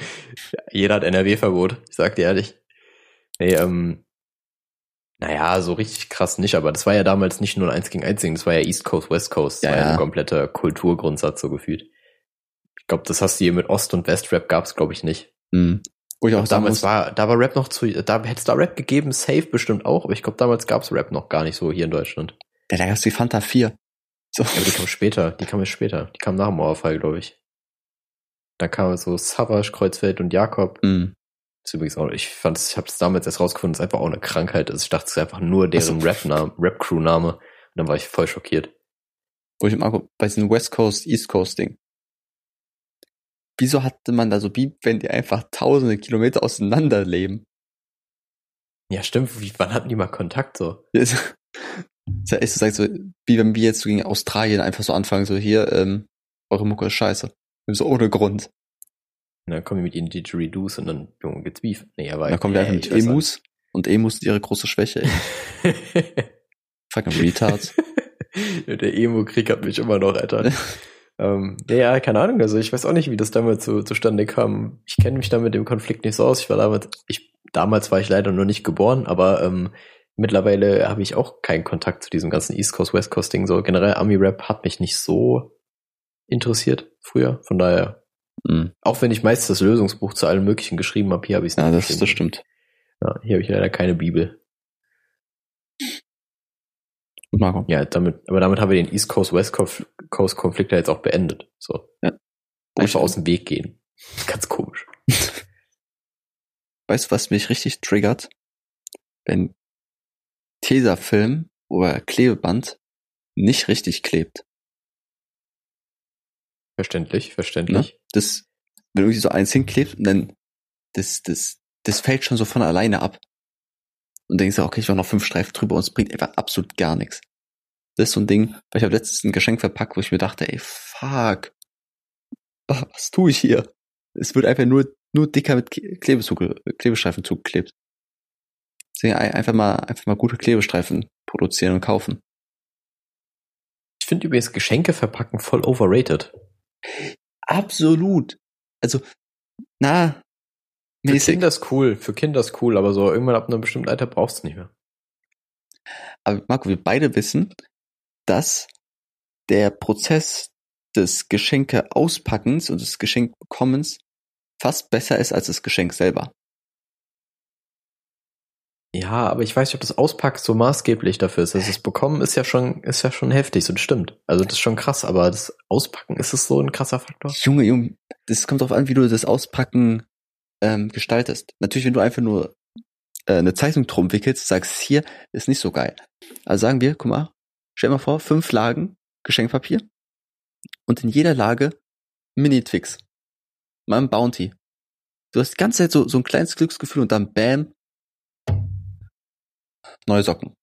Speaker 1: Jeder hat NRW-Verbot, ich sag dir ehrlich. Nee, ähm, Naja, so richtig krass nicht, aber das war ja damals nicht nur ein 1 gegen 1 Ding, das war ja East Coast, West Coast. Das
Speaker 2: Ja,
Speaker 1: war ja
Speaker 2: ja.
Speaker 1: ein kompletter Kulturgrundsatz so gefühlt. Ich glaube, das hast du hier mit Ost- und West-Rap gab's, glaube ich, nicht.
Speaker 2: Mhm. Wo ich auch sagen
Speaker 1: damals
Speaker 2: muss,
Speaker 1: war, da war Rap noch zu, da hätte es da Rap gegeben, safe bestimmt auch, aber ich glaube, damals gab's Rap noch gar nicht so hier in Deutschland.
Speaker 2: ja, da gab's die Fanta 4. So.
Speaker 1: Ja, aber die kam später, die kam erst später. Die kam nach dem Mauerfall, glaube ich. Da kam so Savage, Kreuzfeld und Jakob.
Speaker 2: Mhm.
Speaker 1: Das ist übrigens auch, ich fand ich habe es damals erst rausgefunden, es einfach auch eine Krankheit ist. Ich dachte, es ist einfach nur deren. Rap-Name, Rap-Crew-Name. Und dann war ich voll schockiert.
Speaker 2: Wo ich mag, bei diesem West Coast, East Coast Ding. Wieso hatte man da so Beef, wenn die einfach tausende Kilometer auseinander leben?
Speaker 1: Ja, stimmt. Wie, wann hatten die mal Kontakt so?
Speaker 2: Das ist ja echt so, wie wenn wir jetzt so gegen Australien einfach so anfangen, so hier, ähm, eure Mucke ist scheiße. So ohne Grund.
Speaker 1: Und dann kommen wir mit ihnen Didgeridoos und dann, Junge, gibt's Beef. Nee, aber.
Speaker 2: Dann kommen wir einfach mit Emus und Emus sind ihre große Schwäche. Ey. Fucking Retards.
Speaker 1: Der Emo-Krieg hat mich immer noch, Alter. Ähm, ja, keine Ahnung. Also ich weiß auch nicht, wie das damals so zustande kam. Ich kenne mich da mit dem Konflikt nicht so aus. Ich war damals, ich, damals war ich leider noch nicht geboren, aber ähm, mittlerweile habe ich auch keinen Kontakt zu diesem ganzen East Coast, West Coast Ding. So generell Ami-Rap hat mich nicht so interessiert früher. Von daher,
Speaker 2: Mhm.
Speaker 1: auch wenn ich meist das Lösungsbuch zu allem Möglichen geschrieben habe, hier habe ich es
Speaker 2: Ja,
Speaker 1: nicht
Speaker 2: das,
Speaker 1: geschrieben.
Speaker 2: das stimmt.
Speaker 1: Ja, hier habe ich leider keine Bibel.
Speaker 2: Gut, Marco.
Speaker 1: Ja, damit, aber damit haben wir den East Coast, West Coast Konflikt ja jetzt auch beendet. So.
Speaker 2: Ja.
Speaker 1: Einfach aus dem Weg gehen. Ganz komisch.
Speaker 2: Weißt du, was mich richtig triggert? Wenn Tesafilm oder Klebeband nicht richtig klebt.
Speaker 1: Verständlich,
Speaker 2: Ne?
Speaker 1: verständlich.
Speaker 2: Das, wenn irgendwie so eins hinklebt und dann das, das, das fällt schon so von alleine ab. Und denkst du, okay, ich war noch fünf Streifen drüber und es bringt einfach absolut gar nichts. Das ist so ein Ding, weil ich habe letztens ein Geschenk verpackt, wo ich mir dachte, ey, fuck. Was, was tue ich hier? Es wird einfach nur, nur dicker mit Ke- Klebezug, Klebestreifen zugeklebt. Deswegen einfach mal, einfach mal gute Klebestreifen produzieren und kaufen.
Speaker 1: Ich finde übrigens Geschenke verpacken voll overrated.
Speaker 2: Absolut. Also, na,
Speaker 1: Für
Speaker 2: mäßig.
Speaker 1: Kinder ist cool, für Kinder ist cool, aber so irgendwann ab einem bestimmten Alter brauchst du es nicht mehr.
Speaker 2: Aber Marco, wir beide wissen, dass der Prozess des Geschenke auspackens und des Geschenkbekommens fast besser ist als das Geschenk selber.
Speaker 1: Ja, aber ich weiß nicht, ob das Auspacken so maßgeblich dafür ist. Also das Bekommen ist ja schon, ist ja schon heftig, so das stimmt. Also das ist schon krass, aber das Auspacken, ist es so ein krasser Faktor?
Speaker 2: Junge, Junge, das kommt darauf an, wie du das Auspacken ähm, gestaltest. Natürlich, wenn du einfach nur äh, eine Zeichnung drum wickelst, sagst, hier ist nicht so geil. Also sagen wir, guck mal, stell mal vor, fünf Lagen Geschenkpapier und in jeder Lage Mini-Twix. Mal ein Bounty. Du hast die ganze Zeit so, so ein kleines Glücksgefühl und dann bam, neue Socken.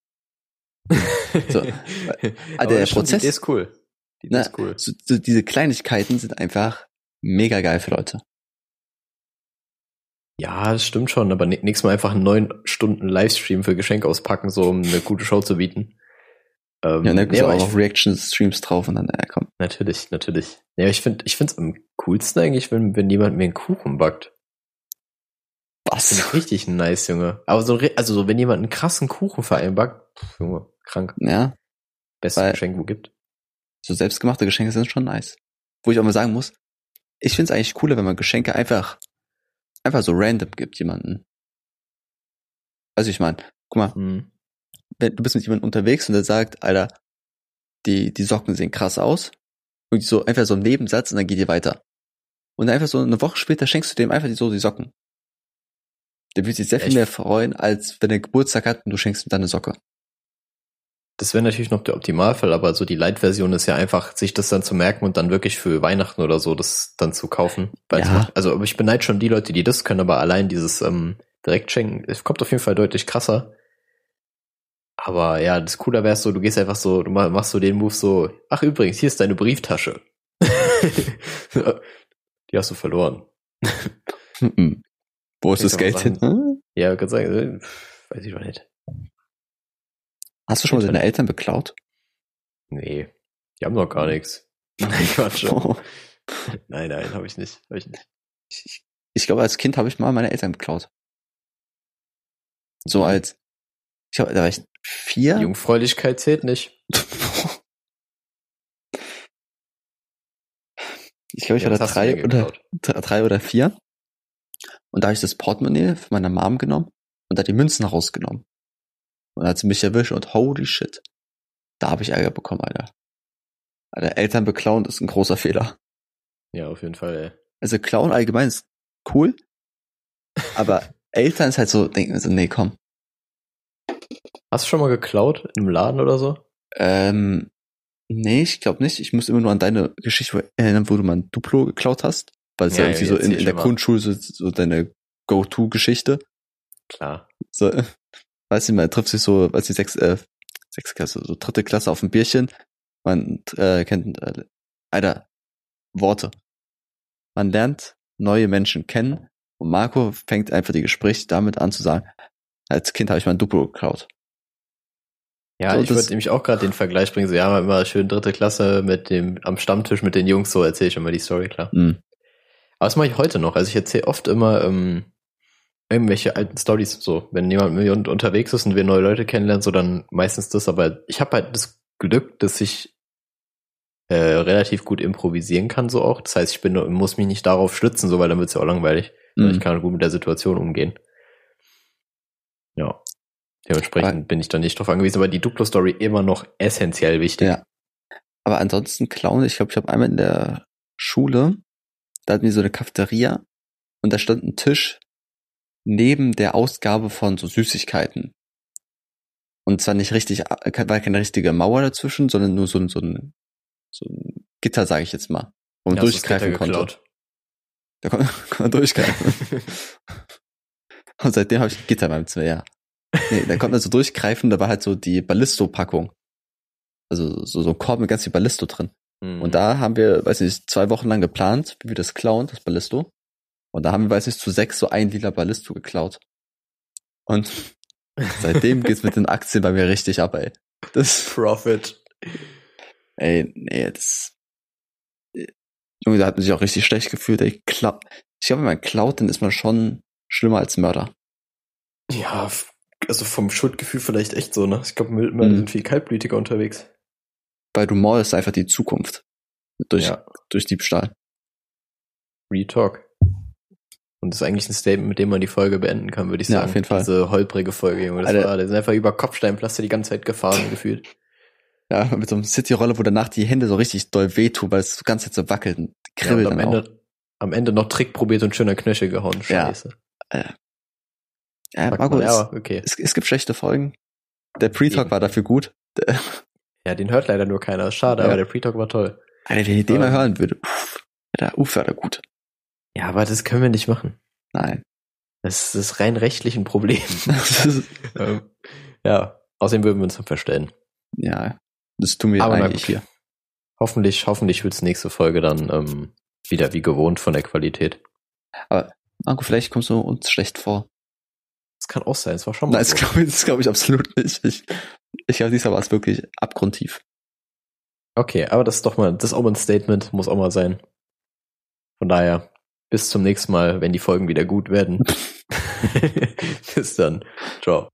Speaker 2: So.
Speaker 1: aber
Speaker 2: der
Speaker 1: das stimmt,
Speaker 2: Prozess-
Speaker 1: Die ist cool. Die
Speaker 2: Na,
Speaker 1: ist cool.
Speaker 2: So, so diese Kleinigkeiten sind einfach mega geil für Leute.
Speaker 1: Ja, das stimmt schon, aber nä- nächstes Mal einfach einen neun Stunden Livestream für Geschenk auspacken, so um eine gute Show zu bieten. Ähm,
Speaker 2: Ja, dann
Speaker 1: nee,
Speaker 2: auch noch Reaction-Streams drauf und dann, ja, komm.
Speaker 1: natürlich, natürlich. Ja, ich finde, ich finde es am coolsten eigentlich, wenn, wenn jemand mir einen Kuchen backt. Das finde ich
Speaker 2: Was?
Speaker 1: richtig nice, Junge. Aber so, also so, wenn jemand einen krassen Kuchen für einen backt, pff, Junge, krank.
Speaker 2: Ja,
Speaker 1: Bestes
Speaker 2: Weil-
Speaker 1: Geschenk, wo gibt.
Speaker 2: so selbstgemachte Geschenke sind schon nice. Wo ich auch mal sagen muss, ich find's eigentlich cooler, wenn man Geschenke einfach, einfach so random gibt jemanden. Also ich meine, guck mal,
Speaker 1: Hm.
Speaker 2: Wenn du bist mit jemandem unterwegs und der sagt, Alter, die, die Socken sehen krass aus. Und so einfach so ein Nebensatz und dann geht ihr weiter. Und einfach so eine Woche später schenkst du dem einfach die, so die Socken. Der wird sich sehr viel
Speaker 1: Echt?
Speaker 2: mehr freuen, als wenn er Geburtstag hat und du schenkst ihm dann eine Socke.
Speaker 1: Das wäre natürlich noch der Optimalfall, aber so die Light-Version ist ja einfach, sich das dann zu merken und dann wirklich für Weihnachten oder so das dann zu kaufen.
Speaker 2: Ja.
Speaker 1: macht, also ich beneide schon die Leute, die das können, aber allein dieses ähm, Direktschenken, es kommt auf jeden Fall deutlich krasser. Aber ja, das cooler wäre so, du gehst einfach so, du ma- machst so den Move so, ach übrigens, hier ist deine Brieftasche. die hast du verloren.
Speaker 2: Mhm. Wo ist das Geld hin? Hm?
Speaker 1: Ja, kann sagen, äh, weiß ich doch nicht.
Speaker 2: Hast du schon mal deine Eltern beklaut?
Speaker 1: Nee, die haben doch gar nichts. Nein, Quatsch.
Speaker 2: Oh.
Speaker 1: Nein, nein, habe ich nicht. Hab ich nicht.
Speaker 2: Ich, ich glaube, als Kind habe ich mal meine Eltern beklaut. So als, Ich glaube, da war ich vier.
Speaker 1: Jungfräulichkeit zählt nicht.
Speaker 2: Ich glaube, ich war
Speaker 1: Jetzt
Speaker 2: da
Speaker 1: hast du
Speaker 2: drei oder, drei oder vier. Und da habe ich das Portemonnaie von meiner Mom genommen und da die Münzen rausgenommen. Und dann hat sie mich erwischt und holy shit. Da habe ich Ärger bekommen, Alter. Alter, Eltern beklauen ist ein großer Fehler.
Speaker 1: Ja, auf jeden Fall, ey.
Speaker 2: Also klauen allgemein ist cool, aber Eltern ist halt so, denken so, nee, komm.
Speaker 1: Hast du schon mal geklaut in einem Laden oder so?
Speaker 2: Ähm, nee, ich glaube nicht. Ich muss immer nur an deine Geschichte erinnern, wo du mal ein Duplo geklaut hast. Weil es ja,
Speaker 1: Ja,
Speaker 2: irgendwie so in, in der
Speaker 1: mal.
Speaker 2: Grundschule so, so deine Go-To-Geschichte.
Speaker 1: Klar.
Speaker 2: So, weiß nicht, man trifft sich so, weiß nicht, sechs, äh, sechs Klasse, so dritte Klasse auf ein Bierchen. Man äh, kennt, äh, Alter, Worte. Man lernt neue Menschen kennen und Marco fängt einfach die Gespräche damit an zu sagen, als Kind habe ich mal ein Duplo geklaut.
Speaker 1: Ja,
Speaker 2: So,
Speaker 1: ich würde nämlich auch gerade den Vergleich bringen. So, ja, immer schön dritte Klasse mit dem am Stammtisch mit den Jungs, so erzähle ich immer die Story, klar.
Speaker 2: Hm.
Speaker 1: Aber das mache ich heute noch. Also ich erzähle oft immer ähm, irgendwelche alten Stories. So, wenn jemand mit mir un- unterwegs ist und wir neue Leute kennenlernen, so dann meistens das. Aber ich habe halt das Glück, dass ich äh, relativ gut improvisieren kann, so auch. Das heißt, ich bin muss mich nicht darauf stützen, so weil dann wird's ja auch langweilig. sondern
Speaker 2: Hm.
Speaker 1: Ich kann gut mit der Situation umgehen. Ja. Dementsprechend
Speaker 2: Aber-
Speaker 1: bin ich da nicht drauf angewiesen, aber die Duplo-Story immer noch essentiell wichtig.
Speaker 2: Ja. Aber ansonsten klauen, ich glaube, ich habe einmal in der Schule, da hatten wir so eine Cafeteria und da stand ein Tisch neben der Ausgabe von so Süßigkeiten. Und zwar nicht richtig, war keine richtige Mauer dazwischen, sondern nur so ein, so ein, so ein Gitter, sage ich jetzt mal, wo man
Speaker 1: Ja,
Speaker 2: durchgreifen konnte.
Speaker 1: geklaut.
Speaker 2: Da kann, man durchgreifen. und seitdem habe ich ein Gitter in meinem Zimmer, ja. Nee, da konnte man so durchgreifen, da war halt so die Ballisto-Packung. Also so, so ein Korb mit ganz viel Ballisto drin.
Speaker 1: Mhm.
Speaker 2: Und da haben wir, weiß nicht, zwei Wochen lang geplant, wie wir das klauen, das Ballisto. Und da haben wir, weiß nicht, zu sechs so ein lila Ballisto geklaut. Und seitdem geht's mit den Aktien bei mir richtig ab, ey. Das,
Speaker 1: Profit.
Speaker 2: ey, nee, das, Junge, da hat man sich auch richtig schlecht gefühlt, ey. Klau ich glaube, wenn man klaut, dann ist man schon schlimmer als Mörder.
Speaker 1: Ja, also vom Schuldgefühl vielleicht echt so, ne? Ich glaube, Mörder
Speaker 2: Mhm.
Speaker 1: sind viel kaltblütiger unterwegs.
Speaker 2: Weil du mordest einfach die Zukunft. Durch,
Speaker 1: Ja,
Speaker 2: durch Diebstahl.
Speaker 1: Retalk. Und das ist eigentlich ein Statement, mit dem man die Folge beenden kann, würde ich
Speaker 2: Ja,
Speaker 1: sagen.
Speaker 2: auf jeden Fall.
Speaker 1: Diese holprige Folge, Junge. Das
Speaker 2: Alter.
Speaker 1: war, der sind einfach über Kopfsteinpflaster die ganze Zeit gefahren gefühlt.
Speaker 2: Ja, mit so einem City-Roller, wo danach die Hände so richtig doll wehtun, weil es die ganze Zeit so wackelt und
Speaker 1: Ja,
Speaker 2: kribbelt
Speaker 1: und am
Speaker 2: dann auch.
Speaker 1: Ende, am Ende noch Trick probiert und schöner Knöchel gehauen.
Speaker 2: Ja.
Speaker 1: Scheiße.
Speaker 2: Ja,
Speaker 1: Sagt
Speaker 2: Marco,
Speaker 1: man,
Speaker 2: es,
Speaker 1: ja, okay.
Speaker 2: es, es gibt schlechte Folgen. Der Pre-Talk war dafür gut.
Speaker 1: Ja, den hört leider nur keiner. Schade,
Speaker 2: Ja.
Speaker 1: aber der Pre-Talk war toll.
Speaker 2: Alter, wenn ich den mal
Speaker 1: Ähm.
Speaker 2: hören würde, uff, der uff, war der gut.
Speaker 1: Ja, aber das können wir nicht machen.
Speaker 2: Nein.
Speaker 1: Das ist rein rechtlich ein Problem. Ähm, ja, außerdem würden wir uns dann verstellen.
Speaker 2: ja, das tun wir
Speaker 1: Aber
Speaker 2: eigentlich
Speaker 1: gut.
Speaker 2: hier.
Speaker 1: Hoffentlich, hoffentlich wird's nächste Folge dann ähm, wieder wie gewohnt von der Qualität.
Speaker 2: Marco, vielleicht kommst du uns schlecht vor.
Speaker 1: Das kann auch sein, es war schon mal
Speaker 2: Nein, das
Speaker 1: so.
Speaker 2: glaube ich, das glaub ich absolut nicht. Ich, ich glaube, diesmal war es wirklich abgrundtief.
Speaker 1: Okay, aber das ist doch mal, das ist auch mal ein Statement, muss auch mal sein. Von daher, bis zum nächsten Mal, wenn die Folgen wieder gut werden. bis dann. Ciao.